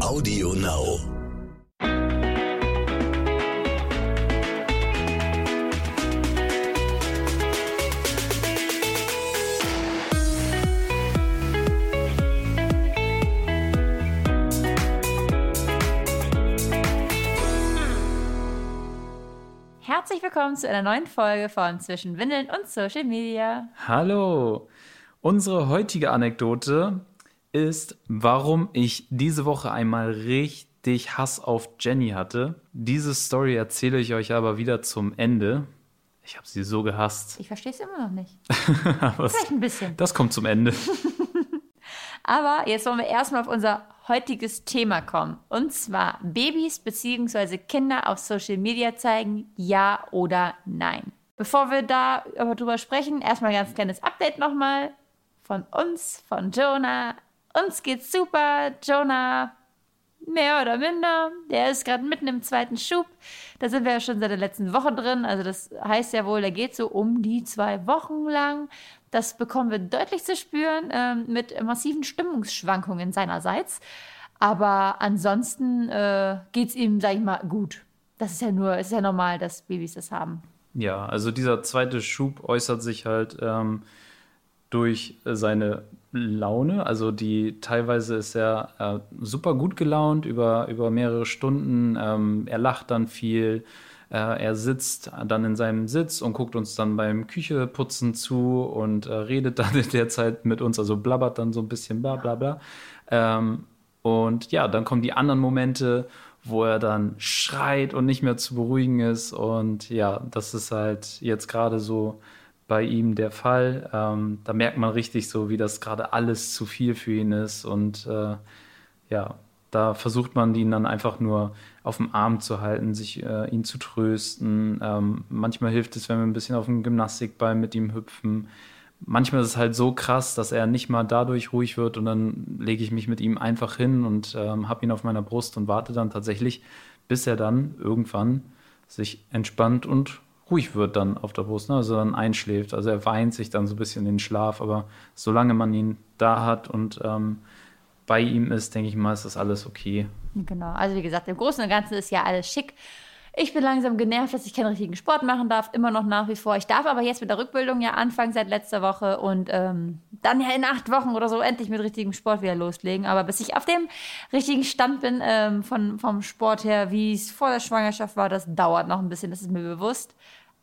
Audio Now. Herzlich willkommen zu einer neuen Folge von Zwischen Windeln und Social Media. Hallo! Unsere heutige Anekdote ist, warum ich diese Woche einmal richtig Hass auf Jenny hatte. Diese Story erzähle ich euch aber wieder zum Ende. Ich habe sie so gehasst. Ich verstehe es immer noch nicht. Vielleicht ein bisschen. Das kommt zum Ende. Aber jetzt wollen wir erstmal auf unser heutiges Thema kommen. Und zwar Babys bzw. Kinder auf Social Media zeigen, ja oder nein. Bevor wir da aber drüber sprechen, erstmal ein ganz kleines Update nochmal von uns, von Jonah. Uns geht's super. Jonah mehr oder minder. Der ist gerade mitten im zweiten Schub. Da sind wir ja schon seit der letzten Woche drin. Also das heißt ja wohl, er geht so um die zwei Wochen lang. Das bekommen wir deutlich zu spüren ähm, mit massiven Stimmungsschwankungen seinerseits. Aber ansonsten äh, geht ihm, sag ich mal, gut. Das ist ja nur, ist ja normal, dass Babys das haben. Ja, also dieser zweite Schub äußert sich halt ähm, durch seine Laune. Also die teilweise ist er äh, super gut gelaunt über, über mehrere Stunden. Ähm, er lacht dann viel. Äh, er sitzt dann in seinem Sitz und guckt uns dann beim Kücheputzen zu und äh, redet dann in der Zeit mit uns, also blabbert dann so ein bisschen bla bla bla. Ähm, und ja, dann kommen die anderen Momente, wo er dann schreit und nicht mehr zu beruhigen ist. Und ja, das ist halt jetzt gerade so bei ihm der Fall. Ähm, da merkt man richtig so, wie das gerade alles zu viel für ihn ist. Und äh, ja, da versucht man ihn dann einfach nur auf dem Arm zu halten, sich äh, ihn zu trösten. Ähm, manchmal hilft es, wenn wir ein bisschen auf dem Gymnastikball mit ihm hüpfen. Manchmal ist es halt so krass, dass er nicht mal dadurch ruhig wird und dann lege ich mich mit ihm einfach hin und ähm, habe ihn auf meiner Brust und warte dann tatsächlich, bis er dann irgendwann sich entspannt und ruhig wird dann auf der Brust, ne? also dann einschläft. Also er weint sich dann so ein bisschen in den Schlaf, aber solange man ihn da hat und ähm, bei ihm ist, denke ich mal, ist das alles okay. Genau, also wie gesagt, im Großen und Ganzen ist ja alles schick. Ich bin langsam genervt, dass ich keinen richtigen Sport machen darf, immer noch nach wie vor. Ich darf aber jetzt mit der Rückbildung ja anfangen seit letzter Woche und ähm, dann ja in acht Wochen oder so endlich mit richtigem Sport wieder loslegen. Aber bis ich auf dem richtigen Stand bin ähm, von, vom Sport her, wie es vor der Schwangerschaft war, das dauert noch ein bisschen, das ist mir bewusst.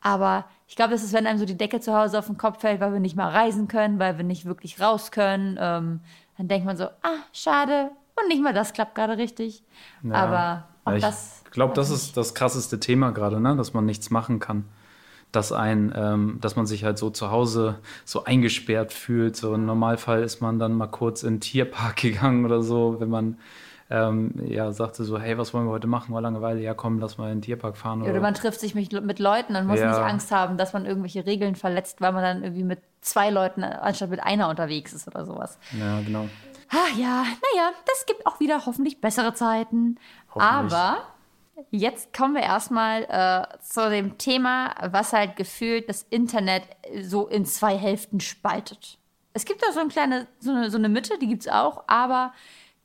Aber ich glaube, das ist, wenn einem so die Decke zu Hause auf den Kopf fällt, weil wir nicht mal reisen können, weil wir nicht wirklich raus können. Ähm, dann denkt man so, ah, schade. Und nicht mal das klappt gerade richtig. Ja. Aber auch ich das. glaube, das ist das krasseste Thema gerade, ne? dass man nichts machen kann. Dass, ein, ähm, dass man sich halt so zu Hause so eingesperrt fühlt. So im Normalfall ist man dann mal kurz in den Tierpark gegangen oder so, wenn man ähm, ja, sagte so, hey, was wollen wir heute machen? War Langeweile, ja komm, lass mal in den Tierpark fahren. Oder man trifft sich mit, mit Leuten und muss Ja. nicht Angst haben, dass man irgendwelche Regeln verletzt, weil man dann irgendwie mit zwei Leuten anstatt mit einer unterwegs ist oder sowas. ja, genau. Ah ja, naja, das gibt auch wieder hoffentlich bessere Zeiten. Hoffentlich. Aber jetzt kommen wir erstmal äh, zu dem Thema, was halt gefühlt das Internet so in zwei Hälften spaltet. Es gibt da so eine kleine, so eine, so eine Mitte, die gibt's auch, aber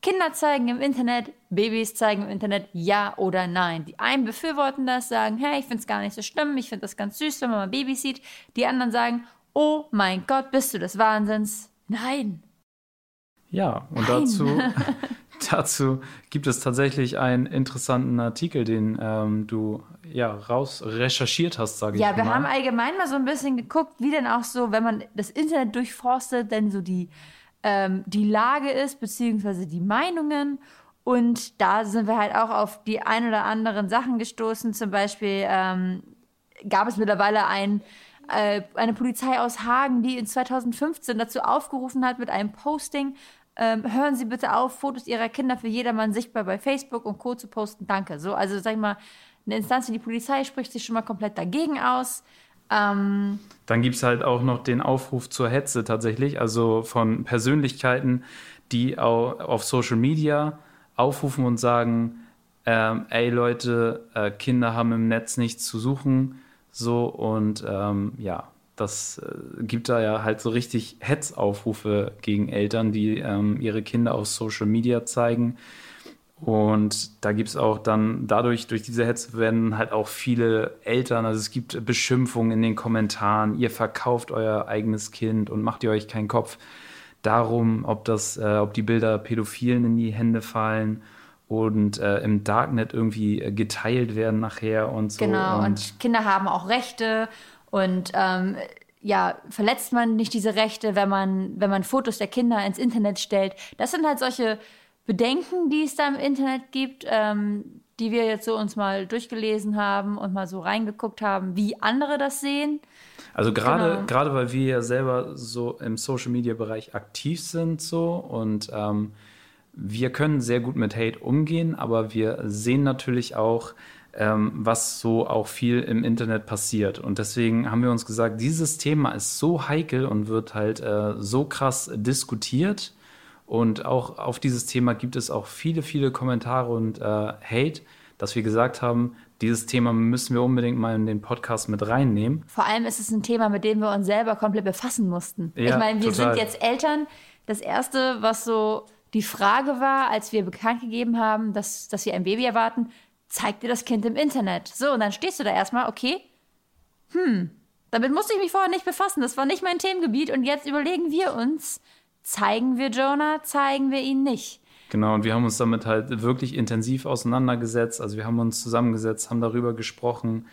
Kinder zeigen im Internet, Babys zeigen im Internet ja oder nein. Die einen befürworten das, sagen, hey, ich find's gar nicht so schlimm, ich find das ganz süß, wenn man mal Babys sieht. Die anderen sagen, oh mein Gott, bist du des Wahnsinns? Nein. Ja, und Nein. dazu, dazu gibt es tatsächlich einen interessanten Artikel, den ähm, du ja raus recherchiert hast, sage ich Ja, wir mal. haben allgemein mal so ein bisschen geguckt, wie denn auch so, wenn man das Internet durchforstet, denn so die, ähm, die Lage ist, beziehungsweise die Meinungen. Und da sind wir halt auch auf die ein oder anderen Sachen gestoßen. Zum Beispiel ähm, gab es mittlerweile ein, äh, eine Polizei aus Hagen, die in 2015 dazu aufgerufen hat mit einem Posting, ähm, hören Sie bitte auf, Fotos Ihrer Kinder für jedermann sichtbar bei Facebook und Co. zu posten. Danke. So, also sag ich mal, eine Instanz wie die Polizei spricht sich schon mal komplett dagegen aus. Ähm, Dann gibt es halt auch noch den Aufruf zur Hetze tatsächlich, also von Persönlichkeiten, die au- auf Social Media aufrufen und sagen, ähm, ey Leute, äh, Kinder haben im Netz nichts zu suchen, so und ähm, ja, das äh, gibt da ja halt so richtig Hetzaufrufe gegen Eltern, die ähm, ihre Kinder auf Social Media zeigen. Und da gibt es auch dann, dadurch, durch diese Hetze werden halt auch viele Eltern, also es gibt Beschimpfungen in den Kommentaren, ihr verkauft euer eigenes Kind und macht ihr euch keinen Kopf darum, ob das, äh, ob die Bilder Pädophilen in die Hände fallen und äh, im Darknet irgendwie äh, geteilt werden nachher und so. Genau, und, und Kinder haben auch Rechte und ähm, ja, verletzt man nicht diese Rechte, wenn man, wenn man Fotos der Kinder ins Internet stellt. Das sind halt solche Bedenken, die es da im Internet gibt, ähm, die wir jetzt so uns mal durchgelesen haben und mal so reingeguckt haben, wie andere das sehen. Also gerade genau. gerade weil wir ja selber so im Social Media Bereich aktiv sind so und ähm, wir können sehr gut mit Hate umgehen, aber wir sehen natürlich auch, ähm, was so auch viel im Internet passiert. Und deswegen haben wir uns gesagt, dieses Thema ist so heikel und wird halt äh, so krass diskutiert. Und auch auf dieses Thema gibt es auch viele, viele Kommentare und äh, Hate, dass wir gesagt haben, dieses Thema müssen wir unbedingt mal in den Podcast mit reinnehmen. Vor allem ist es ein Thema, mit dem wir uns selber komplett befassen mussten. Ja, ich meine, wir total. sind jetzt Eltern. Das Erste, was so die Frage war, als wir bekannt gegeben haben, dass, dass wir ein Baby erwarten, zeigt dir das Kind im Internet. So, und dann stehst du da erstmal, okay, hm, damit musste ich mich vorher nicht befassen. Das war nicht mein Themengebiet. Und jetzt überlegen wir uns, zeigen wir Jonah, zeigen wir ihn nicht. Genau, und wir haben uns damit halt wirklich intensiv auseinandergesetzt. Also wir haben uns zusammengesetzt, haben darüber gesprochen.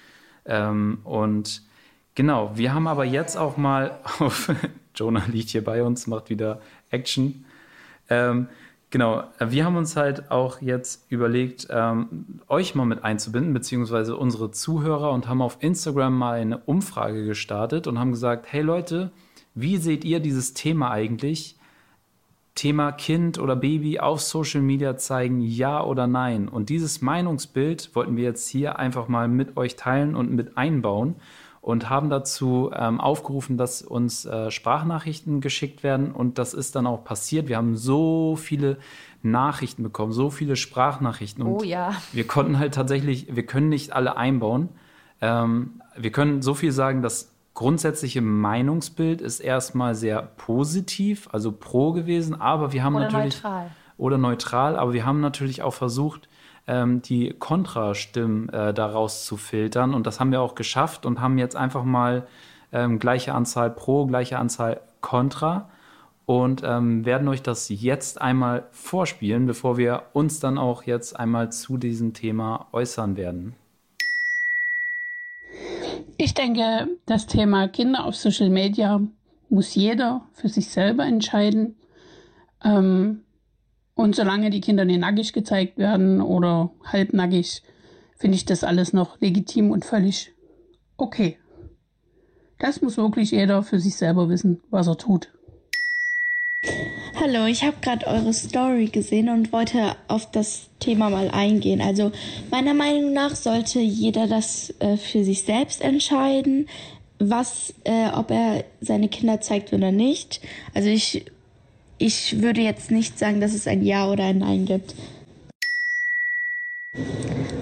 Ähm, und genau, wir haben aber jetzt auch mal auf, Jonah liegt hier bei uns, macht wieder Action. Ähm, genau, wir haben uns halt auch jetzt überlegt, ähm, euch mal mit einzubinden, beziehungsweise unsere Zuhörer und haben auf Instagram mal eine Umfrage gestartet und haben gesagt, hey Leute, wie seht ihr dieses Thema eigentlich? Thema Kind oder Baby auf Social Media zeigen, ja oder nein? Und dieses Meinungsbild wollten wir jetzt hier einfach mal mit euch teilen und mit einbauen und haben dazu ähm, aufgerufen, dass uns äh, Sprachnachrichten geschickt werden. Und das ist dann auch passiert. Wir haben so viele Nachrichten bekommen, so viele Sprachnachrichten. Und oh ja. Wir konnten halt tatsächlich, wir können nicht alle einbauen. Ähm, wir können so viel sagen, das grundsätzliche Meinungsbild ist erstmal sehr positiv, also pro gewesen, aber wir haben oder natürlich. Neutral. Oder neutral, aber wir haben natürlich auch versucht, ähm, die Kontrastimmen äh, daraus zu filtern. Und das haben wir auch geschafft und haben jetzt einfach mal ähm, gleiche Anzahl Pro, gleiche Anzahl Contra und ähm, werden euch das jetzt einmal vorspielen, bevor wir uns dann auch jetzt einmal zu diesem Thema äußern werden. Ich denke, das Thema Kinder auf Social Media muss jeder für sich selber entscheiden. Ähm, und solange die Kinder nicht nackig gezeigt werden oder halbnackig, finde ich das alles noch legitim und völlig okay. Das muss wirklich jeder für sich selber wissen, was er tut. Hallo, ich habe gerade eure Story gesehen und wollte auf das Thema mal eingehen. Also meiner Meinung nach sollte jeder das äh, für sich selbst entscheiden, was, äh, ob er seine Kinder zeigt oder nicht. Also ich ich würde jetzt nicht sagen, dass es ein Ja oder ein Nein gibt.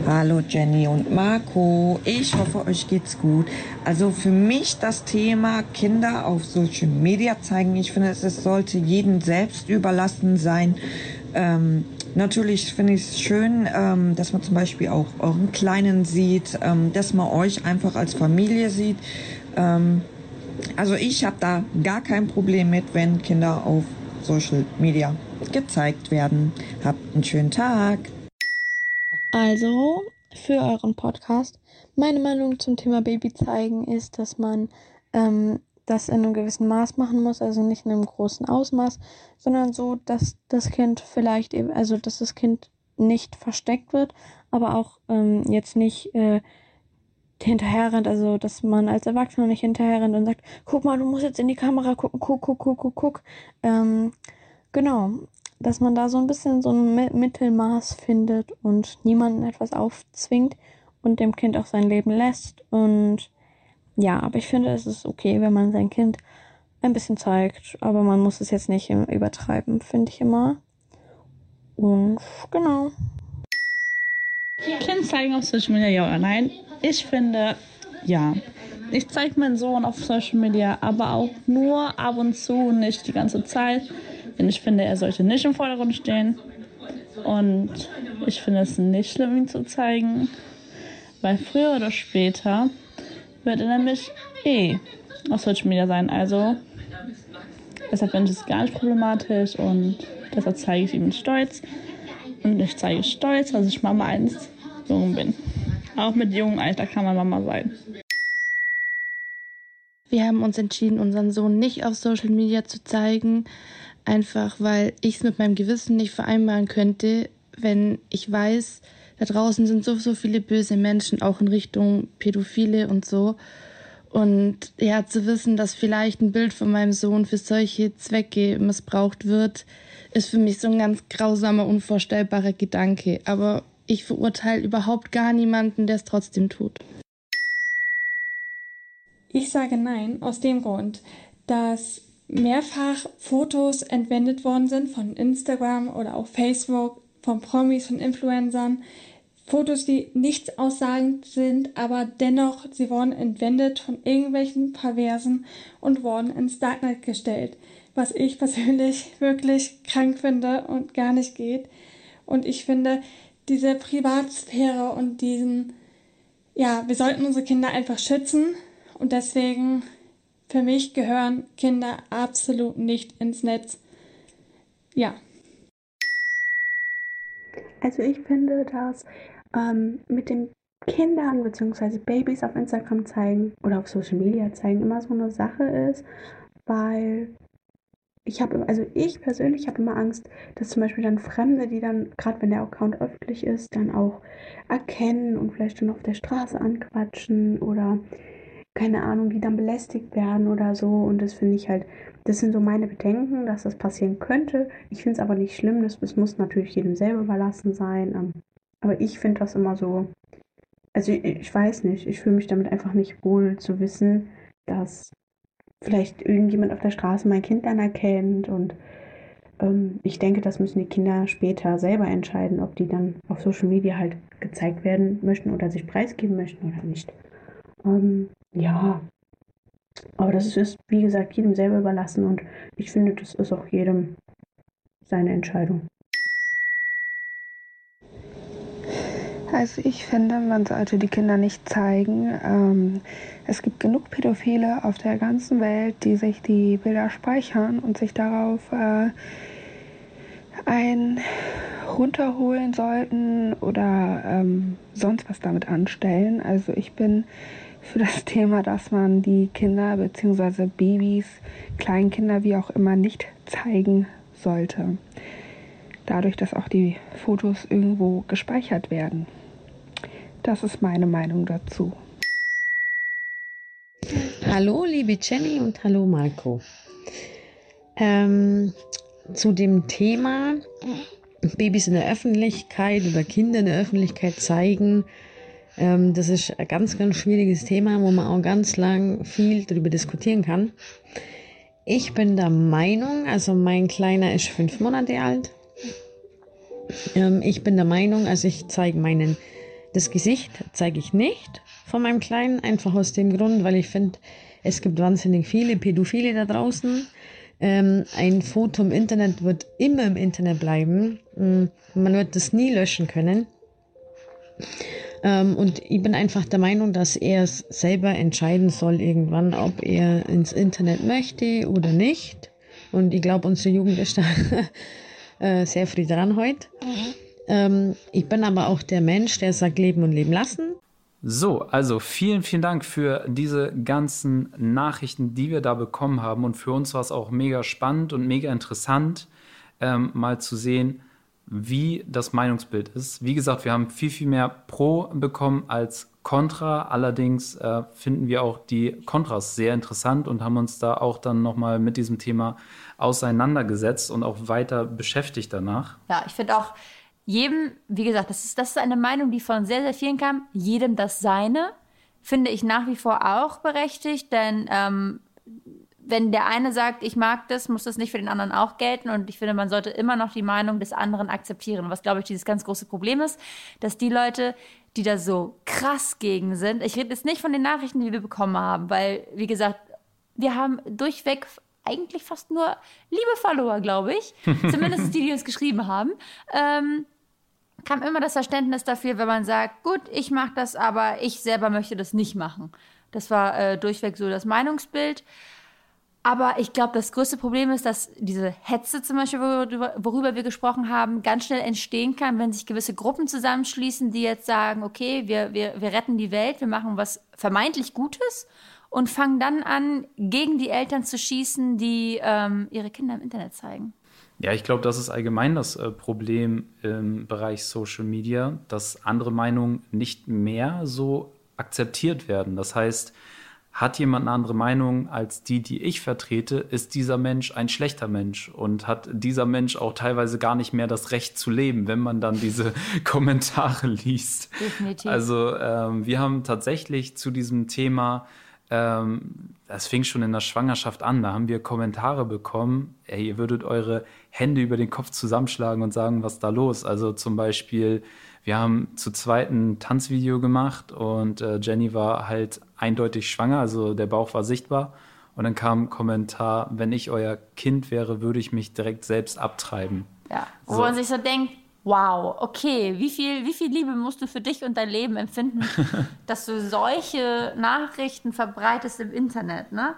Hallo Jenny und Marco, ich hoffe, euch geht's gut. Also für mich das Thema Kinder auf Social Media zeigen, ich finde, es sollte jedem selbst überlassen sein. Ähm, natürlich finde ich es schön, ähm, dass man zum Beispiel auch euren Kleinen sieht, ähm, dass man euch einfach als Familie sieht. Ähm, also ich habe da gar kein Problem mit, wenn Kinder auf Social Media gezeigt werden. Habt einen schönen Tag. Also, für euren Podcast. Meine Meinung zum Thema Baby zeigen ist, dass man ähm, das in einem gewissen Maß machen muss, also nicht in einem großen Ausmaß, sondern so, dass das Kind vielleicht eben, also dass das Kind nicht versteckt wird, aber auch ähm, jetzt nicht äh, hinterher rennt, also dass man als Erwachsener nicht hinterher rennt und sagt, guck mal, du musst jetzt in die Kamera gucken, guck, guck, guck, guck, guck. Ähm, genau, dass man da so ein bisschen so ein Mittelmaß findet und niemanden etwas aufzwingt und dem Kind auch sein Leben lässt. Und ja, aber ich finde, es ist okay, wenn man sein Kind ein bisschen zeigt, aber man muss es jetzt nicht übertreiben, finde ich immer. Und genau. Kind zeigen auf Social Media, ja oder nein? Ich finde, ja. Ich zeige meinen Sohn auf Social Media, aber auch nur ab und zu, nicht die ganze Zeit. Denn ich finde, er sollte nicht im Vordergrund stehen. Und ich finde es nicht schlimm, ihn zu zeigen, weil früher oder später wird er nämlich eh auf Social Media sein. Also deshalb finde ich es gar nicht problematisch und deshalb zeige ich ihm Stolz. Und ich zeige Stolz, dass ich Mama eines Jungen bin. Auch mit jungem Alter kann man Mama sein. Wir haben uns entschieden, unseren Sohn nicht auf Social Media zu zeigen, einfach weil ich es mit meinem Gewissen nicht vereinbaren könnte, wenn ich weiß, da draußen sind so, so viele böse Menschen, auch in Richtung Pädophile und so. Und ja, zu wissen, dass vielleicht ein Bild von meinem Sohn für solche Zwecke missbraucht wird, ist für mich so ein ganz grausamer, unvorstellbarer Gedanke. Aber ich verurteile überhaupt gar niemanden, der es trotzdem tut. Ich sage nein aus dem Grund, dass mehrfach Fotos entwendet worden sind von Instagram oder auch Facebook, von Promis, von Influencern. Fotos, die nichts aussagend sind, aber dennoch, sie wurden entwendet von irgendwelchen Perversen und wurden ins Darknet gestellt, was ich persönlich wirklich krank finde und gar nicht geht. Und ich finde, diese Privatsphäre und diesen, ja, wir sollten unsere Kinder einfach schützen und deswegen, für mich gehören Kinder absolut nicht ins Netz. Ja. Also ich finde, dass ähm, mit den Kindern bzw. Babys auf Instagram zeigen oder auf Social Media zeigen immer so eine Sache ist, weil ich habe, also ich persönlich habe immer Angst, dass zum Beispiel dann Fremde, die dann, gerade wenn der Account öffentlich ist, dann auch erkennen und vielleicht schon auf der Straße anquatschen oder keine Ahnung, die dann belästigt werden oder so. Und das finde ich halt, das sind so meine Bedenken, dass das passieren könnte. Ich finde es aber nicht schlimm, das, das muss natürlich jedem selber überlassen sein. Ähm, aber ich finde das immer so, also ich, ich weiß nicht, ich fühle mich damit einfach nicht wohl zu wissen, dass vielleicht irgendjemand auf der Straße mein Kind dann erkennt und ähm, ich denke, das müssen die Kinder später selber entscheiden, ob die dann auf Social Media halt gezeigt werden möchten oder sich preisgeben möchten oder nicht. Ähm, ja, aber das ist, wie gesagt, jedem selber überlassen und ich finde, das ist auch jedem seine Entscheidung. Also ich finde, man sollte die Kinder nicht zeigen. Ähm, es gibt genug Pädophile auf der ganzen Welt, die sich die Bilder speichern und sich darauf äh, ein runterholen sollten oder ähm, sonst was damit anstellen. Also ich bin für das Thema, dass man die Kinder bzw. Babys, Kleinkinder, wie auch immer, nicht zeigen sollte. Dadurch, dass auch die Fotos irgendwo gespeichert werden. Das ist meine Meinung dazu. Hallo, liebe Jenny und hallo, Marco. Ähm, zu dem Thema Babys in der Öffentlichkeit oder Kinder in der Öffentlichkeit zeigen ähm, das ist ein ganz, ganz schwieriges Thema, wo man auch ganz lang viel darüber diskutieren kann. Ich bin der Meinung, also mein Kleiner ist fünf Monate alt. Ähm, ich bin der Meinung, also ich zeige meinen, das Gesicht zeige ich nicht von meinem Kleinen, einfach aus dem Grund, weil ich finde, es gibt wahnsinnig viele Pädophile da draußen. Ähm, ein Foto im Internet wird immer im Internet bleiben. Mm, man wird das nie löschen können. Ähm, und ich bin einfach der Meinung, dass er es selber entscheiden soll irgendwann, ob er ins Internet möchte oder nicht. Und ich glaube, unsere Jugend ist da äh, sehr früh dran heute. Mhm. Ähm, ich bin aber auch der Mensch, der sagt, leben und leben lassen. So, also vielen, vielen Dank für diese ganzen Nachrichten, die wir da bekommen haben. Und für uns war es auch mega spannend und mega interessant, ähm, mal zu sehen, wie das Meinungsbild ist. Wie gesagt, wir haben viel, viel mehr Pro bekommen als Contra. Allerdings äh, finden wir auch die Kontras sehr interessant und haben uns da auch dann nochmal mit diesem Thema auseinandergesetzt und auch weiter beschäftigt danach. Ja, ich finde auch jedem, wie gesagt, das ist, das ist eine Meinung, die von sehr, sehr vielen kam, jedem das Seine. Finde ich nach wie vor auch berechtigt, denn ähm, wenn der eine sagt, ich mag das, muss das nicht für den anderen auch gelten. Und ich finde, man sollte immer noch die Meinung des anderen akzeptieren. Was, glaube ich, dieses ganz große Problem ist, dass die Leute, die da so krass gegen sind, ich rede jetzt nicht von den Nachrichten, die wir bekommen haben, weil, wie gesagt, wir haben durchweg eigentlich fast nur liebe Follower, glaube ich. Zumindest die, die uns geschrieben haben. Ähm, kam immer das Verständnis dafür, wenn man sagt, gut, ich mache das, aber ich selber möchte das nicht machen. Das war äh, durchweg so das Meinungsbild. Aber ich glaube, das größte Problem ist, dass diese Hetze zum Beispiel, worüber, worüber, wir gesprochen haben, ganz schnell entstehen kann, wenn sich gewisse Gruppen zusammenschließen, die jetzt sagen, okay, wir, wir, wir retten die Welt, wir machen was vermeintlich Gutes und fangen dann an, gegen die Eltern zu schießen, die ähm, ihre Kinder im Internet zeigen. Ja, ich glaube, das ist allgemein das äh, Problem im Bereich Social Media, dass andere Meinungen nicht mehr so akzeptiert werden. Das heißt, hat jemand eine andere Meinung als die, die ich vertrete, ist dieser Mensch ein schlechter Mensch und hat dieser Mensch auch teilweise gar nicht mehr das Recht zu leben, wenn man dann diese Kommentare liest. Definitiv. Also ähm, wir haben tatsächlich zu diesem Thema, ähm, das fing schon in der Schwangerschaft an, da haben wir Kommentare bekommen, ey, ihr würdet eure Hände über den Kopf zusammenschlagen und sagen, was da los? Also zum Beispiel, wir haben zu zweit ein Tanzvideo gemacht und äh, Jenny war halt eindeutig schwanger, also der Bauch war sichtbar. Und dann kam ein Kommentar, wenn ich euer Kind wäre, würde ich mich direkt selbst abtreiben. Ja, wo so. man sich so denkt, wow, okay, wie viel, wie viel Liebe musst du für dich und dein Leben empfinden, dass du solche Nachrichten verbreitest im Internet, ne?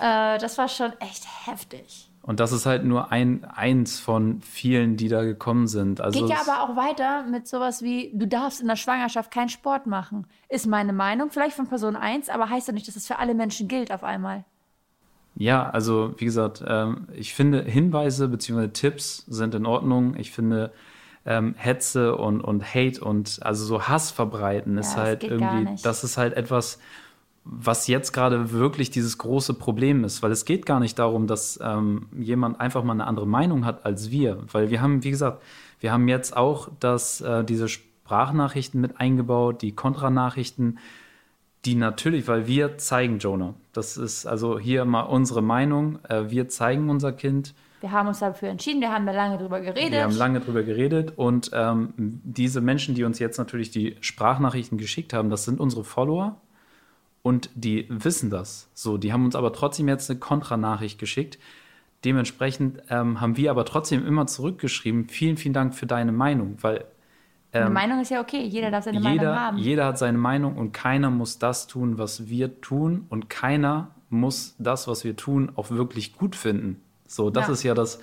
Äh, das war schon echt heftig. Und das ist halt nur ein, eins von vielen, die da gekommen sind. Also Geht ja aber auch weiter mit sowas wie, du darfst in der Schwangerschaft keinen Sport machen. Ist meine Meinung, vielleicht von Person 1, aber heißt ja nicht, dass es für alle Menschen gilt auf einmal. Ja, also wie gesagt, ähm, ich finde Hinweise bzw. Tipps sind in Ordnung. Ich finde ähm, Hetze und, und Hate und also so Hass verbreiten ist ja, halt irgendwie, das ist halt etwas, was jetzt gerade wirklich dieses große Problem ist, weil es geht gar nicht darum, dass ähm, jemand einfach mal eine andere Meinung hat als wir, weil wir haben, wie gesagt, wir haben jetzt auch das, äh, diese Sprachnachrichten mit eingebaut, die Kontranachrichten, die natürlich, weil wir zeigen Jonah. Das ist also hier mal unsere Meinung. Äh, wir zeigen unser Kind. Wir haben uns dafür entschieden, wir haben da lange drüber geredet. Wir haben lange drüber geredet und ähm, diese Menschen, die uns jetzt natürlich die Sprachnachrichten geschickt haben, das sind unsere Follower und die wissen das. So, die haben uns aber trotzdem jetzt eine Kontranachricht geschickt. Dementsprechend ähm, haben wir aber trotzdem immer zurückgeschrieben, vielen, vielen Dank für deine Meinung, weil ähm, eine Meinung ist ja okay, jeder darf seine jeder, Meinung haben. Jeder hat seine Meinung und keiner muss das tun, was wir tun und keiner muss das, was wir tun, auch wirklich gut finden. So, das ja. ist ja das,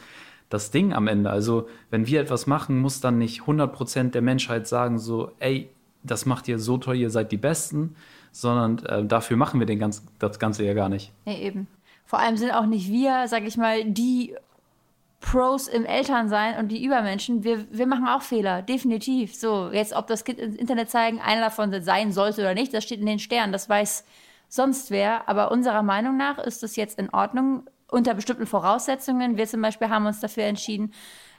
das Ding am Ende. Also, wenn wir etwas machen, muss dann nicht 100% der Menschheit sagen so, ey, das macht ihr so toll, ihr seid die Besten, sondern äh, dafür machen wir den ganz, das Ganze ja gar nicht. Nee, eben. Vor allem sind auch nicht wir, sag ich mal, die Pros im Elternsein und die Übermenschen. Wir, wir machen auch Fehler, definitiv. So, jetzt, ob das Kind ins Internet zeigen, einer davon sein sollte oder nicht, das steht in den Sternen, das weiß sonst wer. Aber unserer Meinung nach ist es jetzt in Ordnung, unter bestimmten Voraussetzungen. Wir zum Beispiel haben uns dafür entschieden,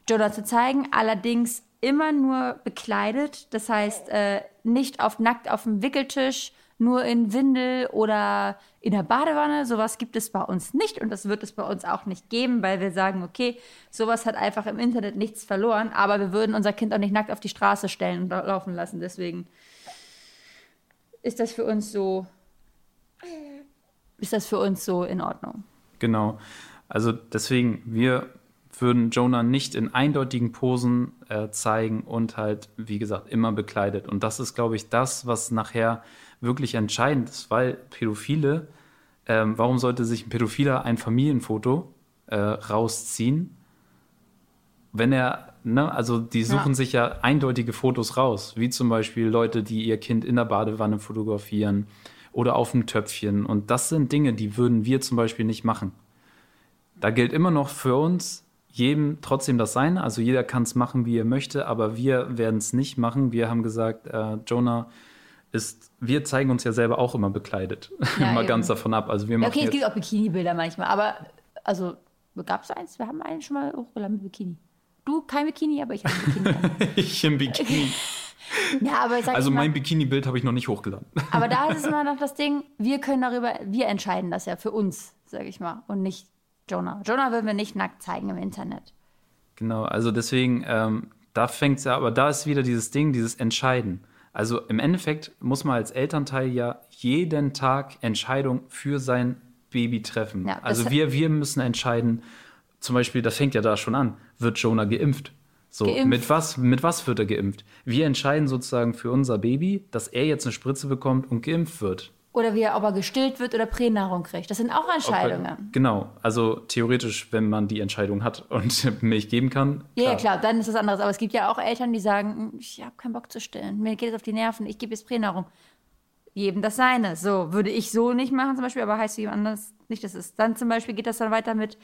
Joda zu zeigen, allerdings immer nur bekleidet, das heißt äh, nicht auf nackt auf dem Wickeltisch, nur in Windel oder in der Badewanne. Sowas gibt es bei uns nicht und das wird es bei uns auch nicht geben, weil wir sagen, okay, sowas hat einfach im Internet nichts verloren, aber wir würden unser Kind auch nicht nackt auf die Straße stellen und laufen lassen. Deswegen ist das für uns so, ist das für uns so in Ordnung. Genau. Also deswegen, wir würden Jonah nicht in eindeutigen Posen äh, zeigen und halt, wie gesagt, immer bekleidet. Und das ist, glaube ich, das, was nachher wirklich entscheidend ist, weil Pädophile, ähm, warum sollte sich ein Pädophiler ein Familienfoto äh, rausziehen, wenn er, ne, also die suchen ja. sich ja eindeutige Fotos raus, wie zum Beispiel Leute, die ihr Kind in der Badewanne fotografieren oder auf dem Töpfchen. Und das sind Dinge, die würden wir zum Beispiel nicht machen. Da gilt immer noch für uns, jedem trotzdem das Seine. Also jeder kann es machen, wie er möchte, aber wir werden es nicht machen. Wir haben gesagt, äh, Jonah ist, wir zeigen uns ja selber auch immer bekleidet. Ja, Mal ganz davon ab. Also wir ja, okay, es gibt auch Bikini-Bilder manchmal, aber also gab es eins? Wir haben einen schon mal hochgeladen mit Bikini. Du kein Bikini, aber ich habe ein Bikini. ich im Bikini. ja, aber also mein Bikini-Bild habe ich noch nicht hochgeladen. aber da ist es immer noch das Ding, wir können darüber, wir entscheiden das ja für uns, sage ich mal, und nicht Jonah. Jonah würden wir nicht nackt zeigen im Internet. Genau, also deswegen, ähm, da fängt es ja, aber da ist wieder dieses Ding, dieses Entscheiden. Also im Endeffekt muss man als Elternteil ja jeden Tag Entscheidungen für sein Baby treffen. Ja, also wir, wir müssen entscheiden, zum Beispiel, das fängt ja da schon an, wird Jonah geimpft? So, Geimpft. mit was, mit was wird er geimpft? Wir entscheiden sozusagen für unser Baby, dass er jetzt eine Spritze bekommt und geimpft wird. Oder wie er, ob er gestillt wird oder Pränahrung kriegt. Das sind auch Entscheidungen. Genau, also theoretisch, wenn man die Entscheidung hat und Milch geben kann. Ja, ja, klar, dann ist das anderes. Aber es gibt ja auch Eltern, die sagen, "Hm, ich habe keinen Bock zu stillen. Mir geht es auf die Nerven, ich gebe jetzt Pränahrung. Jedem das seine. So, würde ich so nicht machen zum Beispiel, aber heißt jemand anders nicht, das ist. Dann zum Beispiel geht das dann weiter mit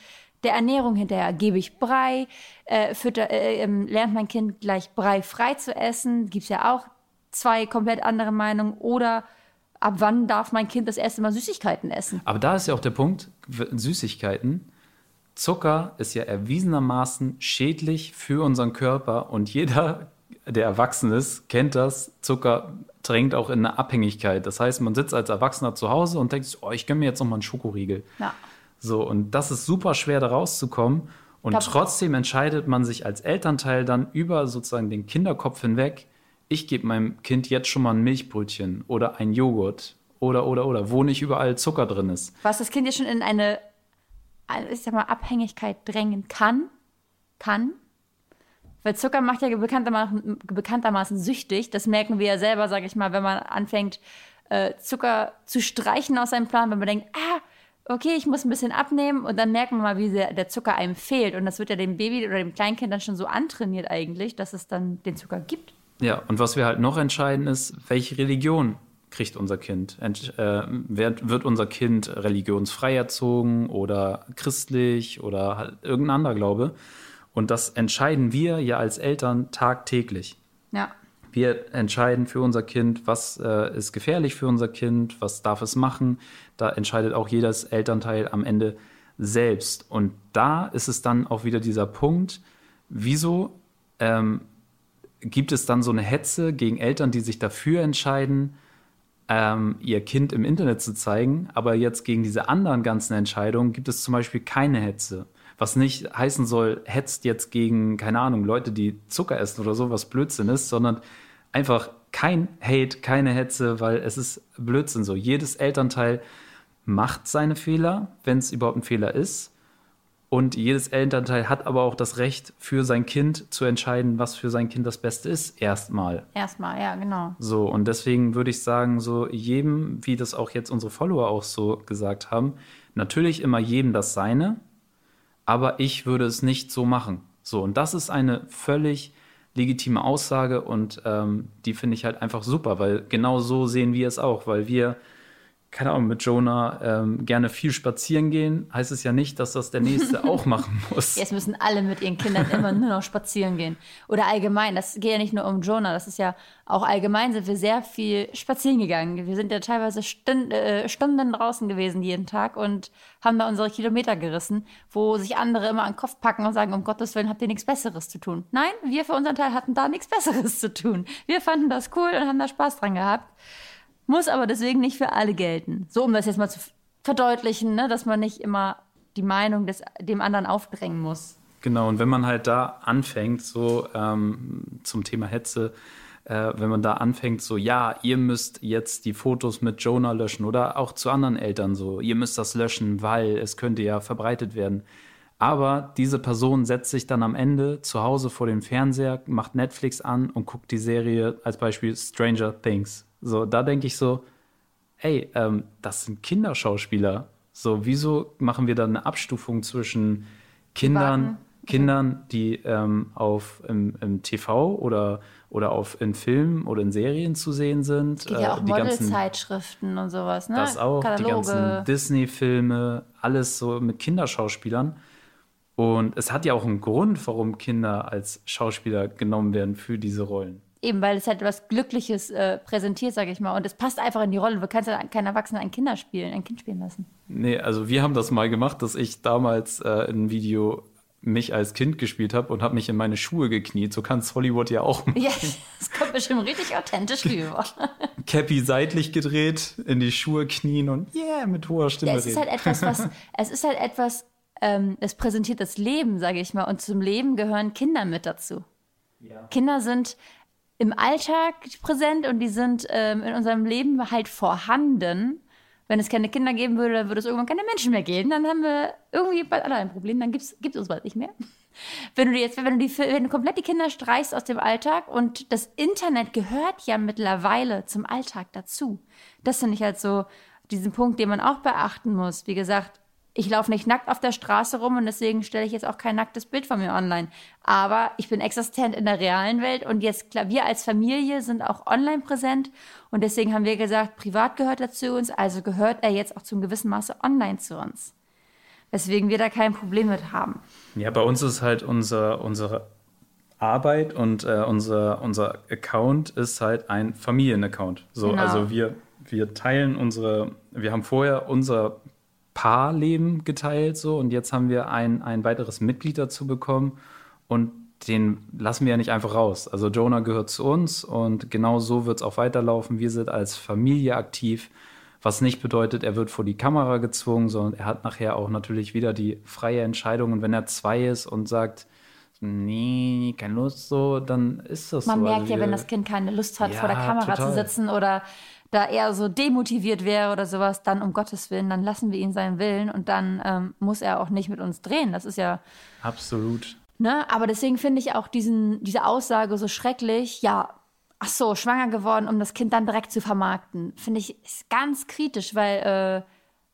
der Ernährung hinterher. Gebe ich Brei, äh, fütter, äh, ähm, lernt mein Kind gleich Brei frei zu essen. Gibt es ja auch zwei komplett andere Meinungen. Oder ab wann darf mein Kind das erste Mal Süßigkeiten essen? Aber da ist ja auch der Punkt, Süßigkeiten. Zucker ist ja erwiesenermaßen schädlich für unseren Körper und jeder, der erwachsen ist, kennt das. Zucker drängt auch in eine Abhängigkeit. Das heißt, man sitzt als Erwachsener zu Hause und denkt, oh, ich gönne mir jetzt noch mal einen Schokoriegel. Ja. So, und das ist super schwer, da rauszukommen. Und trotzdem entscheidet man sich als Elternteil dann über sozusagen den Kinderkopf hinweg, ich gebe meinem Kind jetzt schon mal ein Milchbrötchen oder ein Joghurt oder, oder, oder, wo nicht überall Zucker drin ist. was das Kind ja schon in eine, eine, ich sag mal, Abhängigkeit drängen kann, kann. Weil Zucker macht ja bekanntermaßen, bekanntermaßen süchtig. Das merken wir ja selber, sage ich mal, wenn man anfängt, äh, Zucker zu streichen aus seinem Plan, wenn man denkt, ah, okay, ich muss ein bisschen abnehmen und dann merkt man mal, wie der, der Zucker einem fehlt. Und das wird ja dem Baby oder dem Kleinkind dann schon so antrainiert eigentlich, dass es dann den Zucker gibt. Ja, und was wir halt noch entscheiden ist, welche Religion kriegt unser Kind? Ent, äh, wird, wird unser Kind religionsfrei erzogen oder christlich oder halt irgendein anderer Glaube? Und das entscheiden wir ja als Eltern tagtäglich. Ja. Wir entscheiden für unser Kind, was äh, ist gefährlich für unser Kind, was darf es machen. Da entscheidet auch jedes Elternteil am Ende selbst. Und da ist es dann auch wieder dieser Punkt, wieso ähm, gibt es dann so eine Hetze gegen Eltern, die sich dafür entscheiden, ähm, ihr Kind im Internet zu zeigen, aber jetzt gegen diese anderen ganzen Entscheidungen gibt es zum Beispiel keine Hetze. Was nicht heißen soll, hetzt jetzt gegen, keine Ahnung, Leute, die Zucker essen oder so, was Blödsinn ist, sondern einfach kein Hate, keine Hetze, weil es ist Blödsinn so. Jedes Elternteil macht seine Fehler, wenn es überhaupt ein Fehler ist. Und jedes Elternteil hat aber auch das Recht, für sein Kind zu entscheiden, was für sein Kind das Beste ist, erstmal. Erstmal, ja, genau. So, und deswegen würde ich sagen, so jedem, wie das auch jetzt unsere Follower auch so gesagt haben, natürlich immer jedem das Seine, aber ich würde es nicht so machen. So, und das ist eine völlig legitime Aussage und ähm, die finde ich halt einfach super, weil genau so sehen wir es auch, weil wir, keine Ahnung, mit Jonah ähm, gerne viel spazieren gehen, heißt es ja nicht, dass das der Nächste auch machen muss. Jetzt müssen alle mit ihren Kindern immer nur noch spazieren gehen. Oder allgemein, das geht ja nicht nur um Jonah, das ist ja auch allgemein sind wir sehr viel spazieren gegangen. Wir sind ja teilweise Stund, äh, Stunden draußen gewesen jeden Tag und haben da unsere Kilometer gerissen, wo sich andere immer an den Kopf packen und sagen, um Gottes Willen habt ihr nichts Besseres zu tun. Nein, wir für unseren Teil hatten da nichts Besseres zu tun. Wir fanden das cool und haben da Spaß dran gehabt. Muss aber deswegen nicht für alle gelten. So, um das jetzt mal zu verdeutlichen, ne, dass man nicht immer die Meinung des, dem anderen aufdrängen muss. Genau, und wenn man halt da anfängt, so ähm, zum Thema Hetze, äh, wenn man da anfängt, so, ja, ihr müsst jetzt die Fotos mit Jonah löschen oder auch zu anderen Eltern so, ihr müsst das löschen, weil es könnte ja verbreitet werden. Aber diese Person setzt sich dann am Ende zu Hause vor dem Fernseher, macht Netflix an und guckt die Serie als Beispiel Stranger Things. So, da denke ich so, ey, ähm, das sind Kinderschauspieler. So, wieso machen wir da eine Abstufung zwischen Kindern, Privaten. Kindern, die ähm, auf im, im TV oder, oder auf in Filmen oder in Serien zu sehen sind? Es gibt ja äh, auch die ganzen, Modelzeitschriften und sowas, ne? das auch, die ganzen Kataloge. Disney-Filme, alles so mit Kinderschauspielern. Und es hat ja auch einen Grund, warum Kinder als Schauspieler genommen werden für diese Rollen. Eben, weil es halt was Glückliches äh, präsentiert, sage ich mal. Und es passt einfach in die Rolle. Du kannst ja kein Erwachsener ein Kinder spielen, ein Kind spielen lassen. Nee, also wir haben das mal gemacht, dass ich damals äh, in einem Video mich als Kind gespielt habe und habe mich in meine Schuhe gekniet. So kann es Hollywood ja auch machen. Ja, das kommt bestimmt richtig authentisch rüber. Cappy seitlich gedreht, in die Schuhe knien und yeah, mit hoher Stimme Ja, es ist reden. halt etwas, was, es ist halt etwas, ähm, es präsentiert das Leben, sage ich mal. Und zum Leben gehören Kinder mit dazu. Kinder sind im Alltag präsent und die sind ähm, in unserem Leben halt vorhanden, Wenn es keine Kinder geben würde, würde es irgendwann keine Menschen mehr geben. Dann haben wir irgendwie bald alle ein Problem. Dann gibt es uns bald nicht mehr. Wenn du jetzt, wenn du, die, wenn du komplett die Kinder streichst aus dem Alltag und das Internet gehört ja mittlerweile zum Alltag dazu. Das finde ich halt so diesen Punkt, den man auch beachten muss. Wie gesagt, ich laufe nicht nackt auf der Straße rum und deswegen stelle ich jetzt auch kein nacktes Bild von mir online. Aber ich bin existent in der realen Welt und jetzt, klar, wir als Familie sind auch online präsent und deswegen haben wir gesagt, privat gehört er zu uns, also gehört er jetzt auch zum gewissen Maße online zu uns. Weswegen wir da kein Problem mit haben. Ja, bei uns ist halt unser, unsere Arbeit und äh, unser, unser Account ist halt ein Familienaccount. So, genau. also wir, wir teilen unsere, wir haben vorher unser Paarleben geteilt so und jetzt haben wir ein, ein weiteres Mitglied dazu bekommen und den lassen wir ja nicht einfach raus. Also Jonah gehört zu uns und genau so wird es auch weiterlaufen. Wir sind als Familie aktiv, was nicht bedeutet, er wird vor die Kamera gezwungen, sondern er hat nachher auch natürlich wieder die freie Entscheidung. Und wenn er zwei ist und sagt, nee, keine Lust so, dann ist das Man so. Man merkt also ja, wenn das Kind keine Lust hat, ja, vor der Kamera total. zu sitzen oder da er so demotiviert wäre oder sowas, dann um Gottes Willen, dann lassen wir ihn seinen Willen und dann ähm, muss er auch nicht mit uns drehen. Das ist ja. Absolut. Ne? Aber deswegen finde ich auch diesen, diese Aussage so schrecklich. Ja, ach so, schwanger geworden, um das Kind dann direkt zu vermarkten. Finde ich ist ganz kritisch, weil äh,